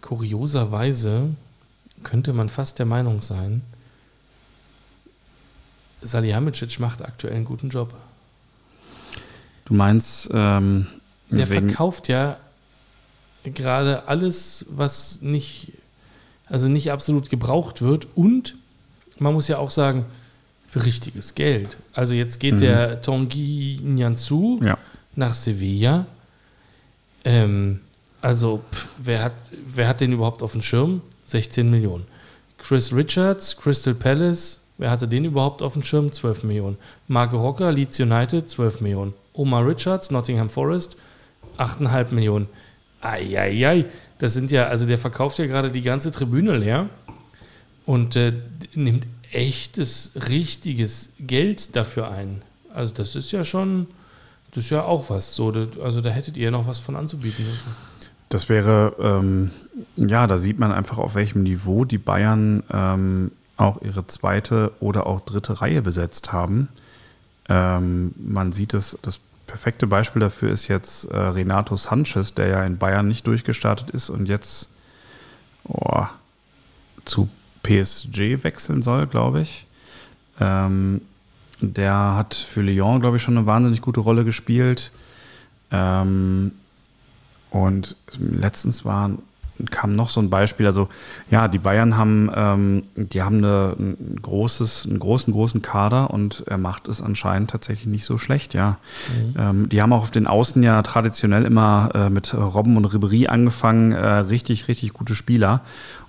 kurioserweise könnte man fast der Meinung sein, Salihamidzic macht aktuell einen guten Job. Du meinst, ähm, Der verkauft ja gerade alles, was nicht, also nicht absolut gebraucht wird. Und man muss ja auch sagen, für richtiges Geld. Also jetzt geht Mhm. der Tanguy Nianzou ja, nach Sevilla. Ähm, also, pff, wer, hat, wer hat den überhaupt auf dem Schirm? 16 Millionen. Chris Richards, Crystal Palace, wer hatte den überhaupt auf dem Schirm? 12 Millionen. Mark Rocker, Leeds United, 12 Millionen. Omar Richards, Nottingham Forest, 8,5 Millionen. Eieiei, das sind ja, also der verkauft ja gerade die ganze Tribüne leer und äh, nimmt echtes, richtiges Geld dafür ein. Also das ist ja schon, das ist ja auch was. So, also da hättet ihr noch was von anzubieten. Das wäre, ähm, ja, da sieht man einfach, auf welchem Niveau die Bayern ähm, auch ihre zweite oder auch dritte Reihe besetzt haben. Ähm, man sieht es, das perfekte Beispiel dafür ist jetzt äh, Renato Sanchez, der ja in Bayern nicht durchgestartet ist und jetzt oh, zu PSG wechseln soll, glaube ich. Ähm, der hat für Lyon, glaube ich, schon eine wahnsinnig gute Rolle gespielt. Ähm, und letztens war, kam noch so ein Beispiel, also ja, die Bayern haben, ähm, die haben eine, ein großes, einen großen, großen Kader und er macht es anscheinend tatsächlich nicht so schlecht, ja. Ähm, die haben auch auf den Außen ja traditionell immer äh, mit Robben und Ribéry angefangen, äh, richtig, richtig gute Spieler.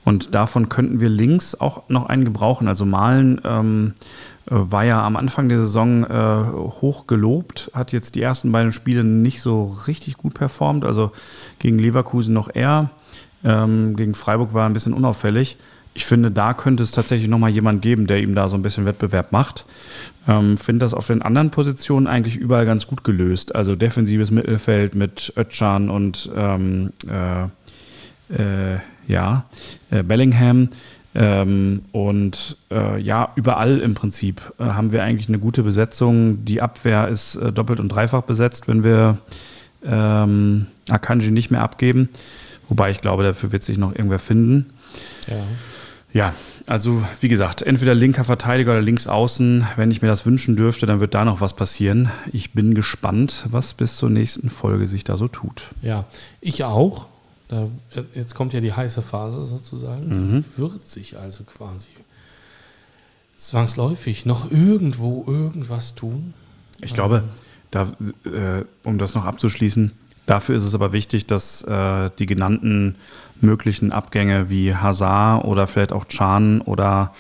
Und davon könnten wir links auch noch einen gebrauchen. Also Malen ähm, äh, war ja am Anfang der Saison äh, hoch gelobt, hat jetzt die ersten beiden Spiele nicht so richtig gut performt. Also gegen Leverkusen noch eher. Ähm, gegen Freiburg war er ein bisschen unauffällig. Ich finde, da könnte es tatsächlich nochmal jemand geben, der ihm da so ein bisschen Wettbewerb macht. Ähm, finde das auf den anderen Positionen eigentlich überall ganz gut gelöst. Also defensives Mittelfeld mit Ötchan und ähm, äh, äh, ja, äh, Bellingham. Ähm, und äh, ja, überall im Prinzip äh, haben wir eigentlich eine gute Besetzung. Die Abwehr ist äh, doppelt und dreifach besetzt, wenn wir ähm, Akanji nicht mehr abgeben. Wobei ich glaube, dafür wird sich noch irgendwer finden. Ja. Ja, also wie gesagt, entweder linker Verteidiger oder links außen. Wenn ich mir das wünschen dürfte, dann wird da noch was passieren. Ich bin gespannt, was bis zur nächsten Folge sich da so tut. Ja, ich auch. Da, äh, jetzt kommt ja die heiße Phase sozusagen. Mhm. Wird sich also quasi. zwangsläufig noch irgendwo irgendwas tun? Ich glaube, da, äh, um das noch abzuschließen, dafür ist es aber wichtig, dass äh, die genannten möglichen Abgänge wie Hazard oder vielleicht auch Chan oder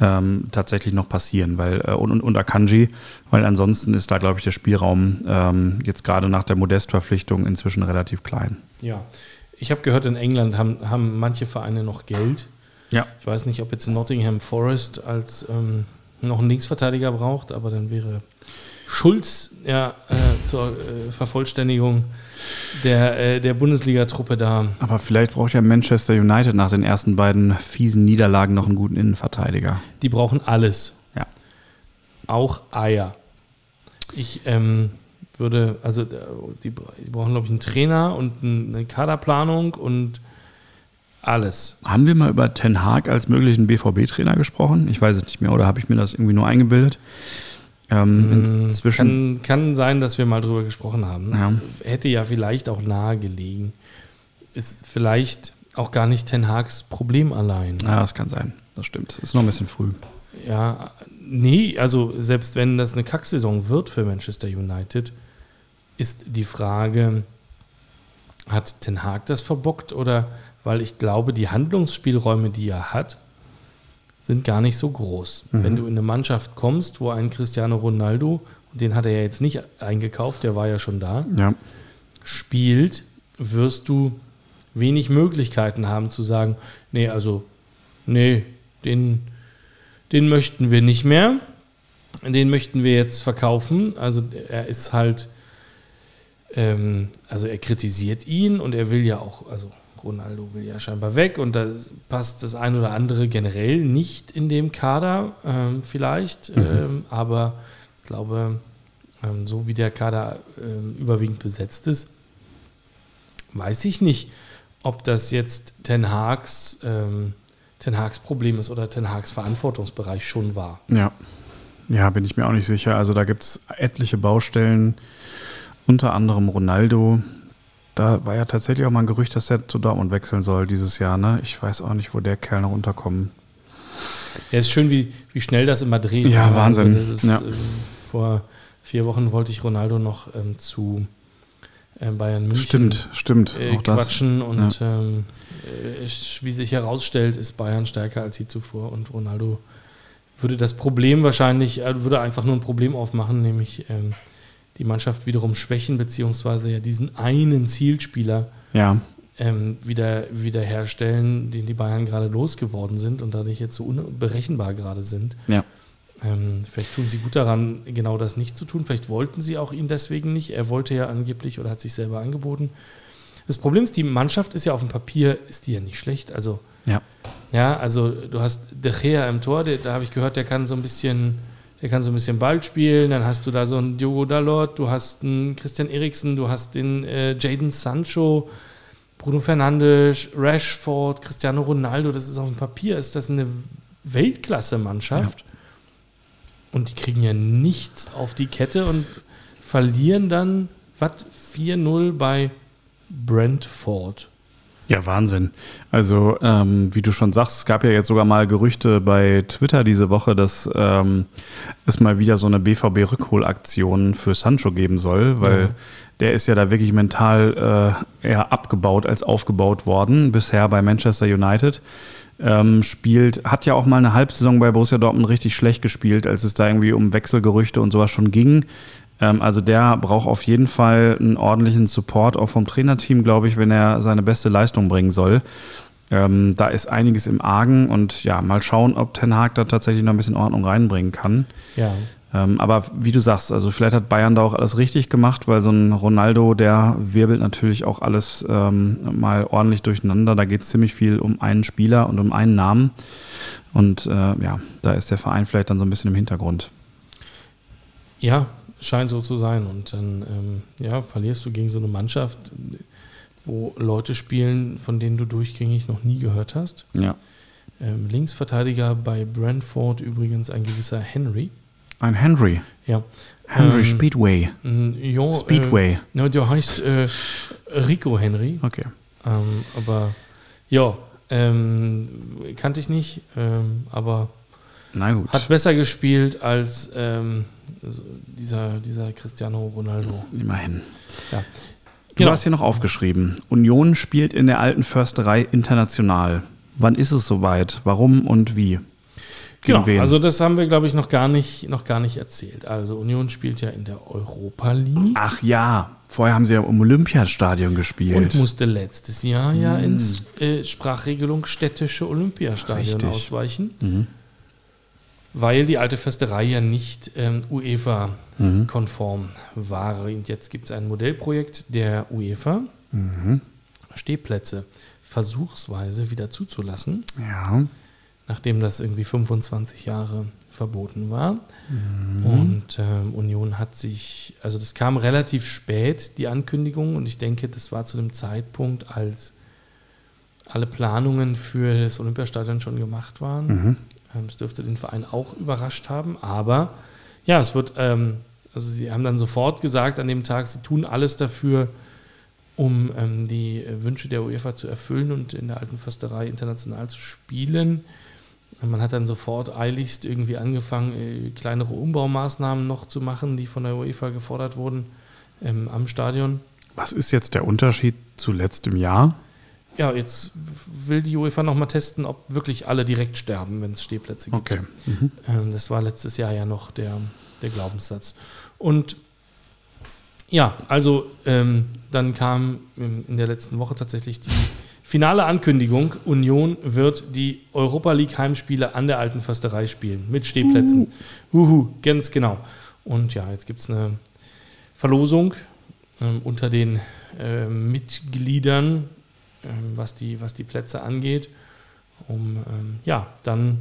ähm, tatsächlich noch passieren, weil äh, und, und Akanji, weil ansonsten ist da, glaube ich, der Spielraum ähm, jetzt gerade nach der Modestverpflichtung inzwischen relativ klein. Ja, ich habe gehört, in England haben, haben manche Vereine noch Geld. Ja. Ich weiß nicht, ob jetzt Nottingham Forest als ähm, noch einen Linksverteidiger braucht, aber dann wäre Schulz ja, äh, zur äh, Vervollständigung der, äh, der Bundesliga-Truppe da. Aber vielleicht braucht ja Manchester United nach den ersten beiden fiesen Niederlagen noch einen guten Innenverteidiger. Die brauchen alles. Ja. Auch Eier. Ich ähm, würde, also äh, die, die brauchen, glaube ich, einen Trainer und eine Kaderplanung und alles. Haben wir mal über Ten Hag als möglichen BVB-Trainer gesprochen? Ich weiß es nicht mehr, oder habe ich mir das irgendwie nur eingebildet? Ähm, inzwischen kann, kann sein, dass wir mal drüber gesprochen haben. Ja. Hätte ja vielleicht auch nahe gelegen. Ist vielleicht auch gar nicht Ten Hags Problem allein. Ja, das kann sein. Das stimmt. Ist noch ein bisschen früh. Ja, nee, also selbst wenn das eine Kacksaison wird für Manchester United, ist die Frage, hat Ten Hag das verbockt oder weil ich glaube, die Handlungsspielräume, die er hat, sind gar nicht so groß. Mhm. Wenn du in eine Mannschaft kommst, wo ein Cristiano Ronaldo, den hat er ja jetzt nicht eingekauft, der war ja schon da, ja. spielt, wirst du wenig Möglichkeiten haben zu sagen, nee, also, nee, den, den möchten wir nicht mehr. Den möchten wir jetzt verkaufen. Also er ist halt, ähm, also er kritisiert ihn und er will ja auch, also Ronaldo will ja scheinbar weg und da passt das ein oder andere generell nicht in dem Kader, ähm, vielleicht. Mhm. Ähm, aber ich glaube, ähm, so wie der Kader ähm, überwiegend besetzt ist, weiß ich nicht, ob das jetzt Ten Hags, ähm, Ten Hags Problem ist oder Ten Hags Verantwortungsbereich schon war. Ja. Ja, bin ich mir auch nicht sicher. Also da gibt es etliche Baustellen, unter anderem Ronaldo, da war ja tatsächlich auch mal ein Gerücht, dass der zu Dortmund wechseln soll dieses Jahr. Ne? Ich weiß auch nicht, wo der Kerl noch unterkommt. Ja, ist schön, wie, wie schnell das immer dreht. Ja, also Wahnsinn. Ist, ja. äh, vor vier Wochen wollte ich Ronaldo noch ähm, zu äh, Bayern München stimmt, stimmt. Äh, quatschen das. und ja. ähm, äh, wie sich herausstellt, ist Bayern stärker als je zuvor und Ronaldo würde das Problem wahrscheinlich, äh, würde einfach nur ein Problem aufmachen, nämlich ähm, die Mannschaft wiederum schwächen, beziehungsweise ja diesen einen Zielspieler ja. ähm, wieder, wieder herstellen, den die Bayern gerade losgeworden sind und dadurch jetzt so unberechenbar gerade sind. Ja. Ähm, vielleicht tun sie gut daran, genau das nicht zu tun. Vielleicht wollten sie auch ihn deswegen nicht. Er wollte ja angeblich oder hat sich selber angeboten. Das Problem ist, die Mannschaft ist ja auf dem Papier, ist die ja nicht schlecht. Also, ja, ja also du hast De Gea im Tor, der, da habe ich gehört, der kann so ein bisschen der kann so ein bisschen Ball spielen. Dann hast du da so einen Diogo Dalot, du hast einen Christian Eriksen, du hast den äh, Jaden Sancho, Bruno Fernandes, Rashford, Cristiano Ronaldo. Das ist auf dem Papier, ist das eine Weltklasse-Mannschaft. Ja. Und die kriegen ja nichts auf die Kette und verlieren dann, was, 4-0 bei Brentford. Ja, Wahnsinn. Also, ähm, wie du schon sagst, es gab ja jetzt sogar mal Gerüchte bei Twitter diese Woche, dass ähm, es mal wieder so eine BVB-Rückholaktion für Sancho geben soll, weil ja. der ist ja da wirklich mental äh, eher abgebaut als aufgebaut worden, bisher bei Manchester United. Ähm, spielt, hat ja auch mal eine Halbsaison bei Borussia Dortmund richtig schlecht gespielt, als es da irgendwie um Wechselgerüchte und sowas schon ging. Ähm, also der braucht auf jeden Fall einen ordentlichen Support auch vom Trainerteam, glaube ich, wenn er seine beste Leistung bringen soll. Ähm, da ist einiges im Argen und ja, mal schauen, ob Ten Hag da tatsächlich noch ein bisschen Ordnung reinbringen kann. Ja. Ähm, aber wie du sagst, also vielleicht hat Bayern da auch alles richtig gemacht, weil so ein Ronaldo, der wirbelt natürlich auch alles ähm, mal ordentlich durcheinander. Da geht es ziemlich viel um einen Spieler und um einen Namen. Und äh, ja, da ist der Verein vielleicht dann so ein bisschen im Hintergrund. Ja, scheint so zu sein. Und dann ähm, ja, verlierst du gegen so eine Mannschaft, wo Leute spielen, von denen du durchgängig noch nie gehört hast. Ja. Ähm, Linksverteidiger bei Brentford übrigens ein gewisser Henry. Ein Henry? Ja. Henry ähm, Speedway. Ja, Speedway. Äh, na, der heißt äh, Rico Henry. Okay. Ähm, aber ja, ähm, kannte ich nicht, ähm, aber. Hat besser gespielt als ähm, so dieser, dieser Cristiano Ronaldo. Immerhin. Ja. Du Genau. hast hier noch aufgeschrieben, Union spielt in der alten Försterei international. Wann ist es soweit? Warum und wie? Gegen Genau, wen? also das haben wir, glaube ich, noch gar, nicht, noch gar nicht erzählt. Also Union spielt ja in der Europa League Ach ja, vorher haben sie ja im Olympiastadion gespielt. und musste letztes Jahr ja ins äh, Sprachregelung städtische Olympiastadion Richtig. ausweichen, weil die alte Försterei ja nicht ähm, UEFA-konform war. Und jetzt gibt es ein Modellprojekt der UEFA, Stehplätze versuchsweise wieder zuzulassen. ja. nachdem das irgendwie 25 Jahre verboten war. Und ähm, Union hat sich, also das kam relativ spät, die Ankündigung, und ich denke, das war zu dem Zeitpunkt, als alle Planungen für das Olympiastadion schon gemacht waren. Ähm, Es dürfte den Verein auch überrascht haben, aber ja, es wird, ähm, also sie haben dann sofort gesagt an dem Tag, sie tun alles dafür, um ähm, die Wünsche der UEFA zu erfüllen und in der alten Försterei international zu spielen. Man hat dann sofort eiligst irgendwie angefangen, äh, kleinere Umbaumaßnahmen noch zu machen, die von der UEFA gefordert wurden ähm, am Stadion. Was ist jetzt der Unterschied zu letztem Jahr? Ja, jetzt will die UEFA nochmal testen, ob wirklich alle direkt sterben, wenn es Stehplätze gibt. Okay. Ähm, das war letztes Jahr ja noch der, der Glaubenssatz. Und ja, also ähm, dann kam in, der letzten Woche tatsächlich die finale Ankündigung, Union wird die Europa League Heimspiele an der alten Försterei spielen, mit Stehplätzen. Uhu, ganz genau. Und ja, jetzt gibt es eine Verlosung ähm, unter den ähm, Mitgliedern, was, die, was die Plätze angeht, um ähm, ja, dann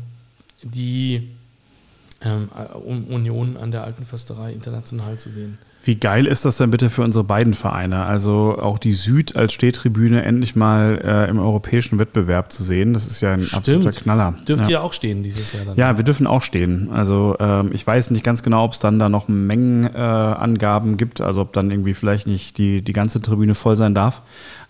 die ähm, um Union an der alten Försterei international zu sehen. Wie geil ist das denn bitte für unsere beiden Vereine? Also auch die Süd als Stehtribüne endlich mal äh, im europäischen Wettbewerb zu sehen. Das ist ja ein Stimmt. absoluter Knaller. Dürft ja. ihr auch stehen dieses Jahr dann? Ja, wir dürfen auch stehen. Also ähm, ich weiß nicht ganz genau, ob es dann da noch Mengenangaben äh, gibt, also ob dann irgendwie vielleicht nicht die, die ganze Tribüne voll sein darf.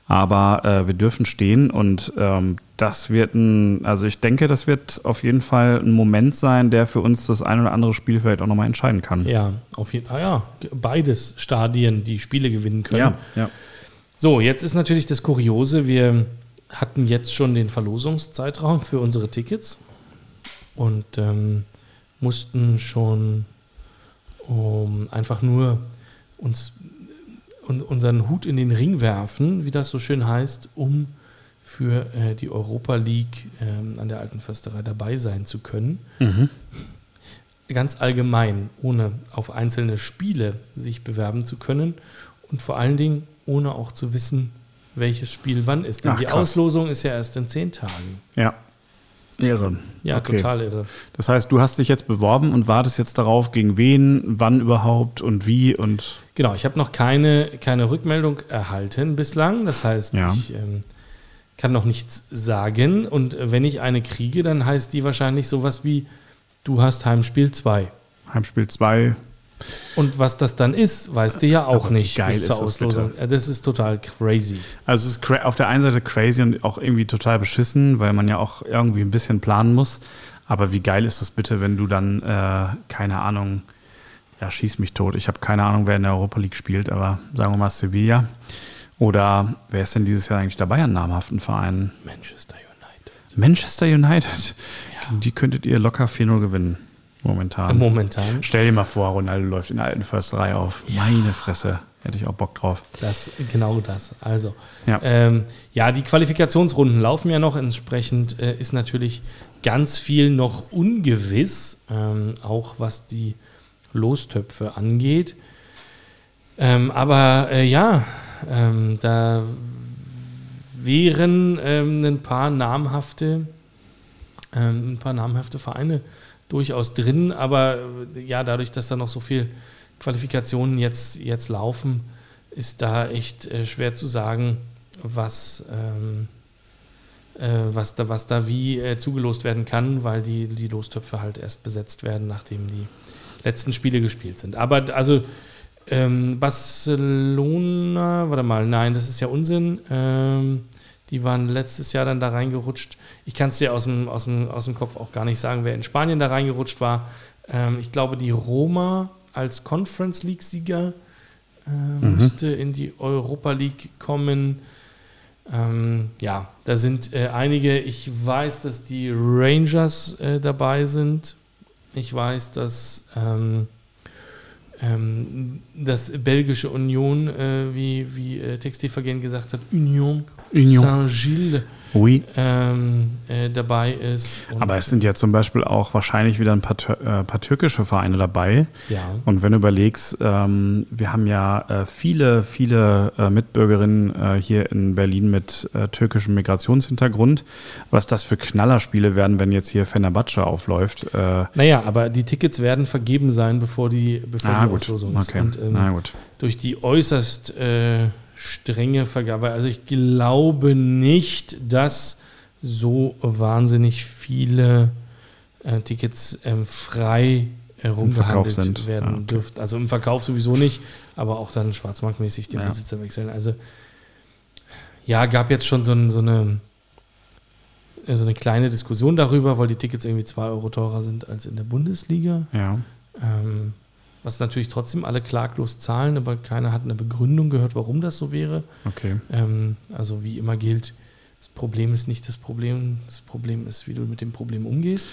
Aber äh, wir dürfen stehen und ähm, das wird ein, also ich denke, das wird auf jeden Fall ein Moment sein, der für uns das ein oder andere Spiel vielleicht auch nochmal entscheiden kann. Ja, auf jeden Fall. Ah, ja, beides Stadien, die Spiele gewinnen können. ja. ja. So, jetzt ist natürlich das Kuriose, wir hatten jetzt schon den Verlosungszeitraum für unsere Tickets und ähm, mussten schon um, einfach nur uns un, unseren Hut in den Ring werfen, wie das so schön heißt, um für äh, die Europa League ähm, an der Alten Försterei dabei sein zu können. Mhm. Ganz allgemein, ohne auf einzelne Spiele sich bewerben zu können und vor allen Dingen ohne auch zu wissen, welches Spiel wann ist. Denn Ach, die krass. Auslosung ist ja erst in zehn Tagen. Ja. Ehre. Ja, Okay. total irre. Das heißt, du hast dich jetzt beworben und wartest jetzt darauf, gegen wen, wann überhaupt und wie und Genau, ich habe noch keine, keine Rückmeldung erhalten bislang. Das heißt, Ja. ich ähm, kann noch nichts sagen. Und wenn ich eine kriege, dann heißt die wahrscheinlich sowas wie, du hast Heimspiel 2. Heimspiel 2. Und was das dann ist, weißt du ja auch Aber wie nicht geil bis ist zur das Auslosung. bitte? Ja, das ist total crazy. Also es ist cra- auf der einen Seite crazy und auch irgendwie total beschissen, weil man ja auch irgendwie ein bisschen planen muss. Aber wie geil ist das bitte, wenn du dann, äh, keine Ahnung, ja, schieß mich tot. Ich habe keine Ahnung, wer in der Europa League spielt, aber sagen wir mal Sevilla. Oder wer ist denn dieses Jahr eigentlich dabei an namhaften Vereinen? Manchester United. Manchester United. Die könntet ihr locker 4-0 gewinnen, momentan. Momentan. Stell dir mal vor, Ronaldo läuft in der alten Försterei auf. Meine Fresse. Hätte ich auch Bock drauf. Das, genau das. Also, Ja. ähm, ja, die Qualifikationsrunden laufen ja noch. Entsprechend äh, ist natürlich ganz viel noch ungewiss, ähm, auch was die Lostöpfe angeht. Ähm, aber äh, ja, ähm, da wären ähm, ein paar namhafte, ähm, ein paar namhafte Vereine durchaus drin, aber äh, ja, dadurch, dass da noch so viel Qualifikationen jetzt, jetzt laufen, ist da echt äh, schwer zu sagen, was, ähm, äh, was, da, was da wie äh, zugelost werden kann, weil die, die Lostöpfe halt erst besetzt werden, nachdem die letzten Spiele gespielt sind. Aber also ähm, Barcelona, warte mal, nein, das ist ja Unsinn. Ähm, Die waren letztes Jahr dann da reingerutscht. Ich kann es dir aus dem, aus, dem, aus dem Kopf auch gar nicht sagen, wer in Spanien da reingerutscht war. Ähm, ich glaube, die Roma als Conference League-Sieger äh, Mhm. müsste in die Europa League kommen. Ähm, ja, da sind äh, einige. Ich weiß, dass die Rangers äh, dabei sind. Ich weiß, dass ähm, ähm, das belgische Union, äh, wie, wie äh, Textilvergehen gesagt hat, Union, Union. Saint-Gilles Oui. ähm, äh, dabei ist. Aber es sind ja zum Beispiel auch wahrscheinlich wieder ein paar, äh, paar türkische Vereine dabei. ja. Und wenn du überlegst, ähm, wir haben ja äh, viele, viele äh, Mitbürgerinnen äh, hier in Berlin mit äh, türkischem Migrationshintergrund. Was das für Knallerspiele werden, wenn jetzt hier Fenerbahce aufläuft. Naja, aber die Tickets werden vergeben sein, bevor die, bevor ah, die gut. Auslosung ist. Okay. Und, ähm, Na gut. durch die äußerst strenge Vergabe. Also ich glaube nicht, dass so wahnsinnig viele äh, Tickets ähm, frei herumgehandelt sind. werden Ja, okay. dürften. Also im Verkauf sowieso nicht, aber auch dann schwarzmarktmäßig den Ja. Besitzer wechseln. Also ja, gab jetzt schon so, ein, so eine so eine kleine Diskussion darüber, weil die Tickets irgendwie 2 Euro teurer sind als in der Bundesliga. Ja. Ähm, was natürlich trotzdem alle klaglos zahlen, aber keiner hat eine Begründung gehört, warum das so wäre. Okay. Ähm, also wie immer gilt, das Problem ist nicht das Problem, das Problem ist, wie du mit dem Problem umgehst.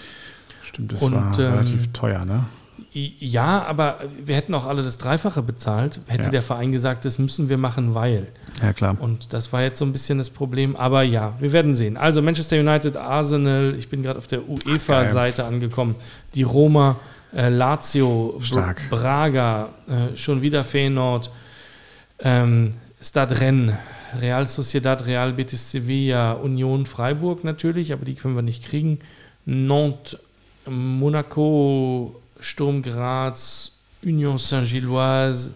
Stimmt, das Und, war ähm, relativ teuer, ne? Ja, aber wir hätten auch alle das Dreifache bezahlt, hätte Ja. der Verein gesagt, das müssen wir machen, weil. Ja, klar. Und das war jetzt so ein bisschen das Problem. Aber ja, wir werden sehen. Also Manchester United, Arsenal, ich bin gerade auf der UEFA-Seite angekommen. Die Roma, äh, Lazio, Stark. Braga, äh, schon wieder Feyenoord, ähm, Stade Rennes, Real Sociedad, Real Betis Sevilla, Union Freiburg natürlich, aber die können wir nicht kriegen. Nantes, Monaco, Sturm Graz, Union Saint-Gilloise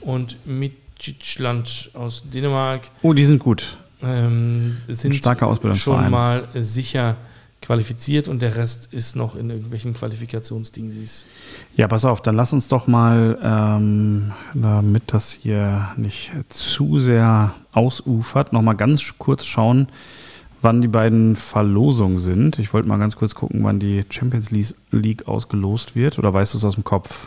und Midtjylland aus Dänemark Oh, die sind gut. ähm, sind starker Ausbildungsverein. schon mal sicher qualifiziert und der Rest ist noch in irgendwelchen Qualifikationsdingsies. Ja, pass auf, dann lass uns doch mal, ähm, damit das hier nicht zu sehr ausufert, noch mal ganz kurz schauen, wann die beiden Verlosungen sind. Ich wollte mal ganz kurz gucken, wann die Champions League- ausgelost wird. Oder weißt du es aus dem Kopf?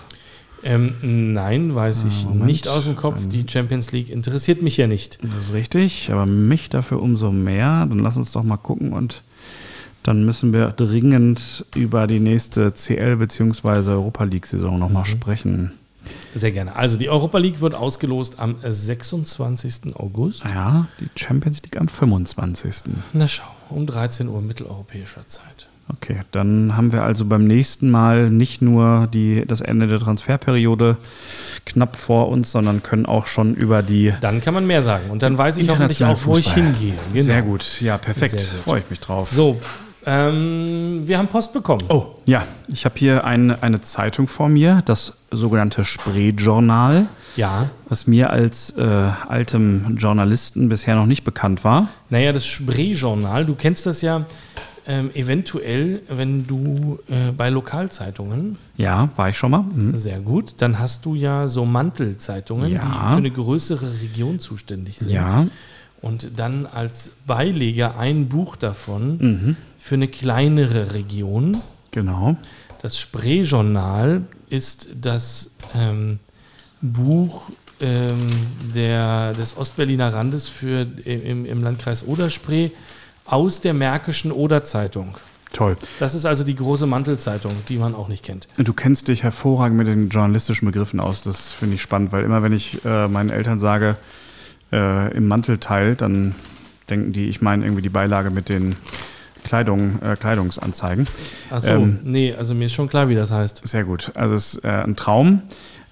Ähm, nein, weiß ich Ah, Moment. nicht aus dem Kopf. Die Champions League interessiert mich ja nicht. Das ist richtig, aber mich dafür umso mehr. Dann lass uns doch mal gucken und dann müssen wir dringend über die nächste CL- bzw. Europa League-Saison noch mal Mhm. sprechen. Sehr gerne. Also die Europa League wird ausgelost am 26. August. Ja, die Champions League am 25. Na schau, um 13 Uhr mitteleuropäischer Zeit. Okay, dann haben wir also beim nächsten Mal nicht nur die, das Ende der Transferperiode knapp vor uns, sondern können auch schon über die Dann kann man mehr sagen. Und dann weiß ich hoffentlich auch, wo ich hingehe. Genau. Sehr gut, ja, perfekt. Freue ich mich drauf. So, ähm, wir haben Post bekommen. Oh, ja, ich habe hier eine, eine Zeitung vor mir, das sogenannte Spree-Journal, Ja. was mir als äh, altem Journalisten bisher noch nicht bekannt war. Naja, das Spree-Journal, du kennst das ja ähm, eventuell, wenn du äh, bei Lokalzeitungen, Ja, war ich schon mal. Mhm. sehr gut, dann hast du ja so Mantelzeitungen, Ja. die für eine größere Region zuständig sind. Ja, Und dann als Beileger ein Buch davon mhm. Für eine kleinere Region. genau. Das Spree-Journal ist das ähm, Buch ähm, der, des Ostberliner Randes für, im, im Landkreis Oder-Spree aus der Märkischen Oder-Zeitung. Toll. Das ist also die große Mantelzeitung, die man auch nicht kennt. Du kennst dich hervorragend mit den journalistischen Begriffen aus. Das finde ich spannend, weil immer wenn ich äh, meinen Eltern sage, äh, im Mantelteil, dann denken die, ich meine irgendwie die Beilage mit den Kleidung, äh, Kleidungsanzeigen. Achso, Ähm, nee, also mir ist schon klar, wie das heißt. Sehr gut. Also es ist äh, ein Traum.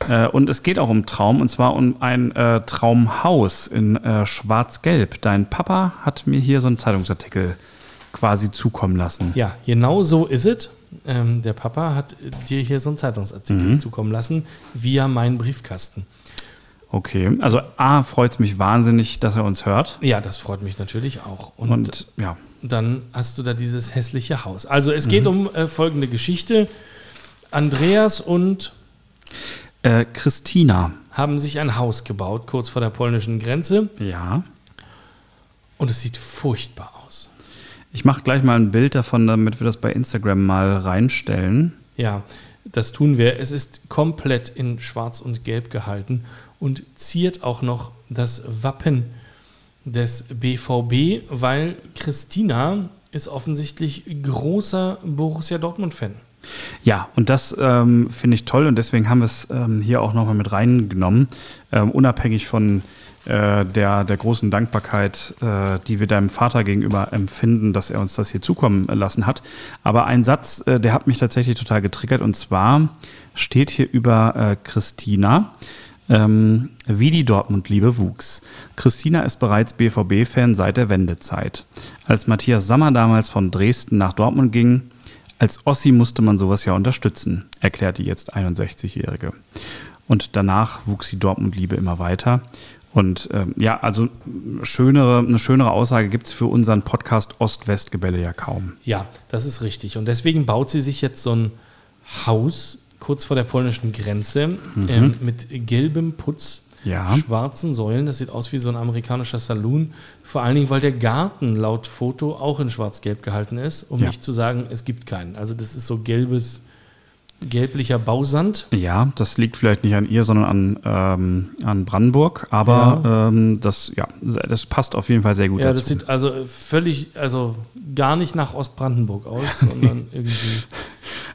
Äh, und es geht auch um Traum, und zwar um ein äh, Traumhaus in äh, Schwarz-Gelb. Dein Papa hat mir hier so einen Zeitungsartikel quasi zukommen lassen. Ja, genau so ist es. Ähm, der Papa hat dir hier so einen Zeitungsartikel Mhm. zukommen lassen, via meinen Briefkasten. Okay. Also A, freut es mich wahnsinnig, dass er uns hört. Ja, das freut mich natürlich auch. Und, Und, ja, dann hast du da dieses hässliche Haus. Also es geht um äh, folgende Geschichte. Andreas und äh, Christina. haben sich ein Haus gebaut, kurz vor der polnischen Grenze. Ja. Und es sieht furchtbar aus. Ich mache gleich mal ein Bild davon, damit wir das bei Instagram mal reinstellen. Ja, das tun wir. Es ist komplett in Schwarz und Gelb gehalten und ziert auch noch das Wappen des BVB, weil Christina ist offensichtlich großer Borussia Dortmund-Fan. Ja, und das ähm, finde ich toll und deswegen haben wir es ähm, hier auch nochmal mit reingenommen, ähm, unabhängig von äh, der, der großen Dankbarkeit, äh, die wir deinem Vater gegenüber empfinden, dass er uns das hier zukommen lassen hat. Aber ein Satz, äh, der hat mich tatsächlich total getriggert und zwar steht hier über äh, Christina. Ähm, wie die Dortmund-Liebe wuchs. Christina ist bereits BVB-Fan seit der Wendezeit. Als Matthias Sammer damals von Dresden nach Dortmund ging, als Ossi musste man sowas ja unterstützen, erklärt die jetzt 61-Jährige. Und danach wuchs die Dortmund-Liebe immer weiter. Und ähm, ja, also schönere, eine schönere Aussage gibt es für unseren Podcast Ost-West-Gebälle ja kaum. Ja, das ist richtig. Und deswegen baut sie sich jetzt so ein Haus kurz vor der polnischen Grenze mhm. ähm, mit gelbem Putz, ja. schwarzen Säulen. Das sieht aus wie so ein amerikanischer Saloon. Vor allen Dingen, weil der Garten laut Foto auch in schwarz-gelb gehalten ist, um ja. nicht zu sagen, es gibt keinen. Also das ist so gelbes gelblicher Bausand. Ja, das liegt vielleicht nicht an ihr, sondern an, ähm, an Brandenburg, aber ja. Ähm, das, ja, das passt auf jeden Fall sehr gut ja, dazu. das sieht also völlig, also gar nicht nach Ostbrandenburg aus, sondern irgendwie.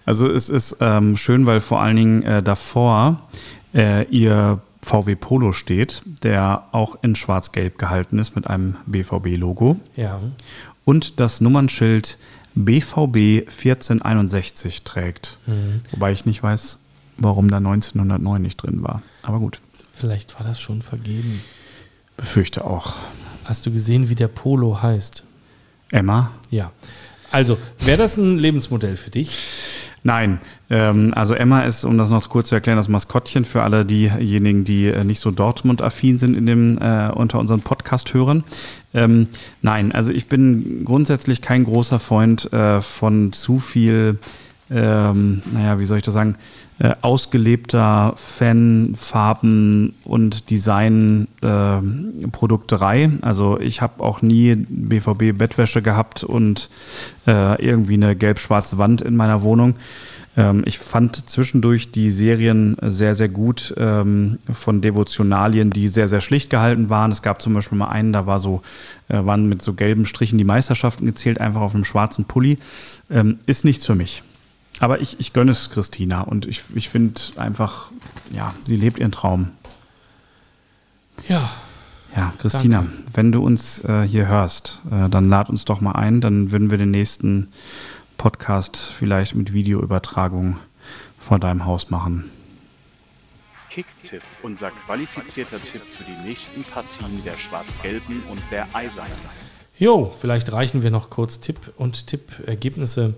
Also es ist ähm, schön, weil vor allen Dingen äh, davor äh, ihr VW Polo steht, der auch in schwarz-gelb gehalten ist mit einem BVB-Logo. Ja. Und das Nummernschild BVB 1461 trägt. Mhm. Wobei ich nicht weiß, warum da 1909 nicht drin war. Aber gut. Vielleicht war das schon vergeben. Befürchte auch. Hast du gesehen, wie der Polo heißt? Emma? Ja. Also, wäre das ein Lebensmodell für dich? Nein, ähm, also Emma ist, um das noch kurz zu erklären, das Maskottchen für alle diejenigen, die äh, nicht so Dortmund-affin sind in dem, äh, unter unseren Podcast-Hörern. Ähm, nein, also ich bin grundsätzlich kein großer Freund äh, von zu viel, ähm, naja, wie soll ich das sagen, äh, ausgelebter Fan-Farben- und Design-Produkterei. Also ich habe auch nie BVB-Bettwäsche gehabt und äh, irgendwie eine gelb-schwarze Wand in meiner Wohnung. Ähm, ich fand zwischendurch die Serien sehr, sehr gut ähm, von Devotionalien, die sehr, sehr schlicht gehalten waren. Es gab zum Beispiel mal einen, da war so, äh, waren mit so gelben Strichen die Meisterschaften gezählt, einfach auf einem schwarzen Pulli. Ähm, ist nichts für mich. Aber ich, ich gönne es Christina und ich, ich finde einfach, ja, sie lebt ihren Traum. Ja. Ja, Christina, Danke. wenn du uns äh, hier hörst, äh, dann lad uns doch mal ein, dann würden wir den nächsten Podcast vielleicht mit Videoübertragung vor deinem Haus machen. Kicktipp, unser qualifizierter Tipp für die nächsten Partien der Schwarz-Gelben und der Eisernen. Jo, vielleicht reichen wir noch kurz Tipp und Tipp-Ergebnisse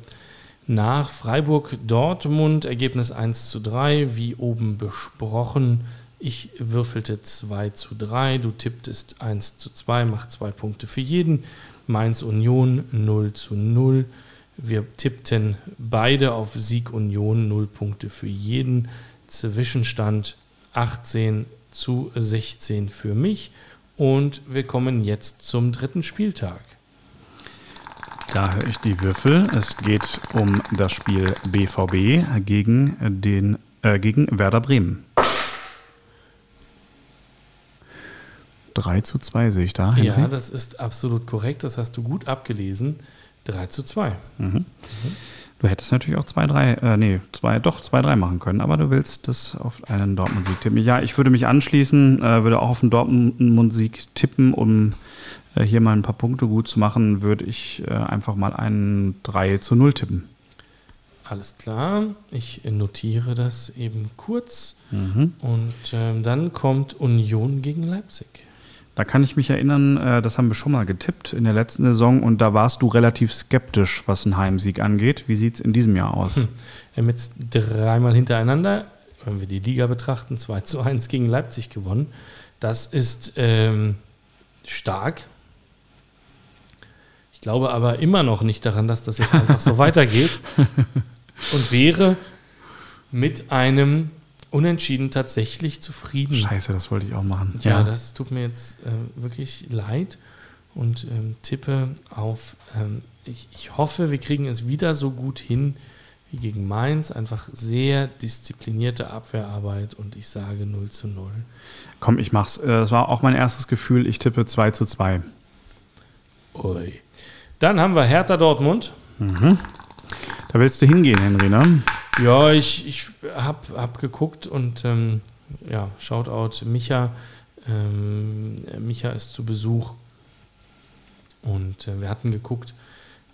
nach Freiburg-Dortmund. Ergebnis 1 zu 3, wie oben besprochen. Ich würfelte 2 zu 3, du tipptest 1 zu 2, macht zwei Punkte für jeden. Mainz Union 0 zu 0. Wir tippten beide auf Sieg Union, 0 Punkte für jeden. Zwischenstand 18 zu 16 für mich. Und wir kommen jetzt zum dritten Spieltag. Da höre ich die Würfel. Es geht um das Spiel BVB gegen, den, äh, gegen Werder Bremen. 3 zu 2 sehe ich da. Henry. Ja, das ist absolut korrekt. Das hast du gut abgelesen. 3 zu 2. Mhm. Mhm. Du hättest natürlich auch 2-3, äh, nee, zwei, doch 2-3 machen können, aber du willst das auf einen Dortmund-Sieg tippen. Ja, ich würde mich anschließen, äh, würde auch auf einen Dortmund-Sieg tippen, um hier mal ein paar Punkte gut zu machen, würde ich äh, einfach mal einen 3 zu 0 tippen. Alles klar, ich notiere das eben kurz. Mhm. Und ähm, dann kommt Union gegen Leipzig. Da kann ich mich erinnern, äh, das haben wir schon mal getippt in der letzten Saison und da warst du relativ skeptisch, was einen Heimsieg angeht. Wie sieht es in diesem Jahr aus? Hm. Wir haben jetzt dreimal hintereinander, wenn wir die Liga betrachten, 2 zu 1 gegen Leipzig gewonnen. Das ist ähm, stark, glaube aber immer noch nicht daran, dass das jetzt einfach so weitergeht und wäre mit einem Unentschieden tatsächlich zufrieden. Scheiße, das wollte ich auch machen. Ja, ja. das tut mir jetzt äh, wirklich leid. und ähm, tippe auf, ähm, ich, ich hoffe, wir kriegen es wieder so gut hin wie gegen Mainz. Einfach sehr disziplinierte Abwehrarbeit und ich sage 0 zu 0. Komm, ich mach's. Äh, Das war auch mein erstes Gefühl. Ich tippe 2 zu 2. Ui. Dann haben wir Hertha Dortmund. Da willst du hingehen, Henry, ne? Ja, ich, ich habe hab geguckt und ähm, ja, Shoutout Micha. Ähm, Micha ist zu Besuch und äh, wir hatten geguckt.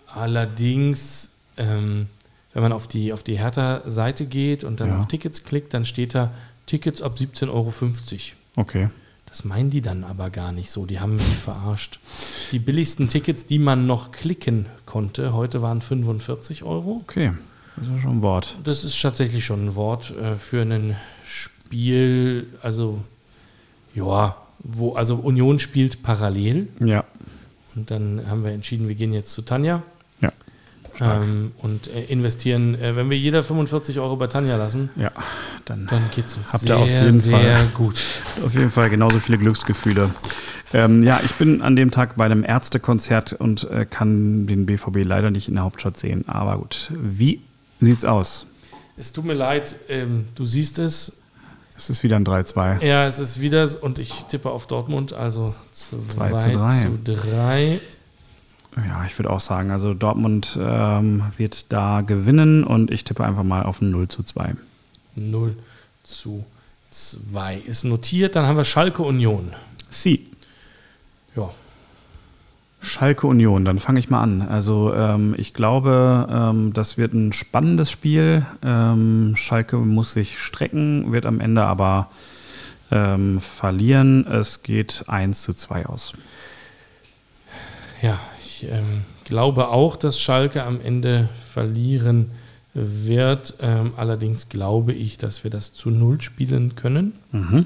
Allerdings, ähm, wenn man auf die, auf die Hertha-Seite geht und dann Ja. auf Tickets klickt, dann steht da Tickets ab 17,50 Euro. Okay. Das meinen die dann aber gar nicht so. Die haben mich verarscht. Die billigsten Tickets, die man noch klicken konnte, heute waren 45 Euro. Okay. Das ist ja schon ein Wort. Das ist tatsächlich schon ein Wort äh, für ein Spiel, also ja, wo, also Union spielt parallel Ja. und dann haben wir entschieden, wir gehen jetzt zu Tanja. Ähm, und äh, investieren, äh, wenn wir jeder 45 Euro bei Tanja lassen, Ja. Dann dann geht es uns Habt sehr, ihr auf jeden sehr Fall. gut. auf jeden Fall genauso viele Glücksgefühle. Ähm, ja, ich bin an dem Tag bei einem Ärztekonzert und äh, kann den BVB leider nicht in der Hauptstadt sehen. Aber gut, wie sieht's aus? Es tut mir leid, ähm, du siehst es, Es ist wieder ein 3-2. Ja, es ist wieder und ich tippe auf Dortmund, also 2 Zwei zu drei. zu 3. Ja, ich würde auch sagen, also Dortmund ähm, wird da gewinnen und ich tippe einfach mal auf ein 0 zu 2. 0 zu 2 ist notiert. Dann haben wir Schalke Union. Sie. Ja, Schalke Union, dann fange ich mal an. Also ähm, ich glaube, ähm, das wird ein spannendes Spiel. Ähm, Schalke muss sich strecken, wird am Ende aber ähm, verlieren. Es geht 1 zu 2 aus. ja ich ähm, glaube auch, dass Schalke am Ende verlieren wird. Ähm, allerdings glaube ich, dass wir das zu 0 spielen können. Mhm.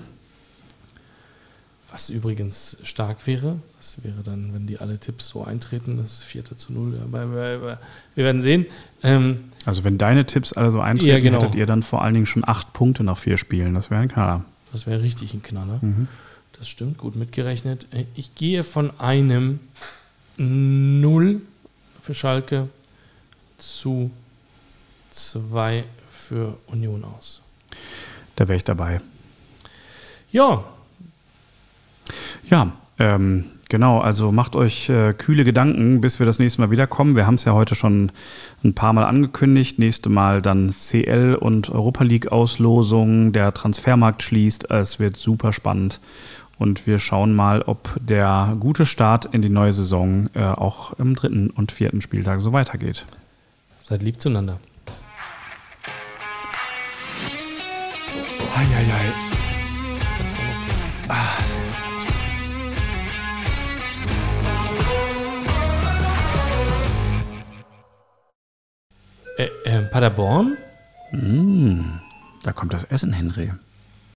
Was übrigens stark wäre. Das wäre dann, wenn die alle Tipps so eintreten, das vierte zu 0. Aber wir, wir, wir werden sehen. Ähm, Also wenn deine Tipps alle so eintreten, Ja, genau. hättet ihr dann vor allen Dingen schon acht Punkte nach vier Spielen. Das wäre ein Knaller. das wäre richtig ein Knaller. Mhm. Das stimmt, gut mitgerechnet. Äh, Ich gehe von einem 0 für Schalke zu 2 für Union aus. Da wäre ich dabei. Ja, Ja, ähm, genau. Also macht euch äh, kühle Gedanken, bis wir das nächste Mal wiederkommen. Wir haben es ja heute schon ein paar Mal angekündigt. Nächste Mal dann CL und Europa League Auslosung. Der Transfermarkt schließt. Es wird super spannend. Und wir schauen mal, ob der gute Start in die neue Saison äh, auch im dritten und vierten Spieltag so weitergeht. seid lieb zueinander. Das war noch gut. Äh, äh, Paderborn? Mm, da kommt das Essen, Henry.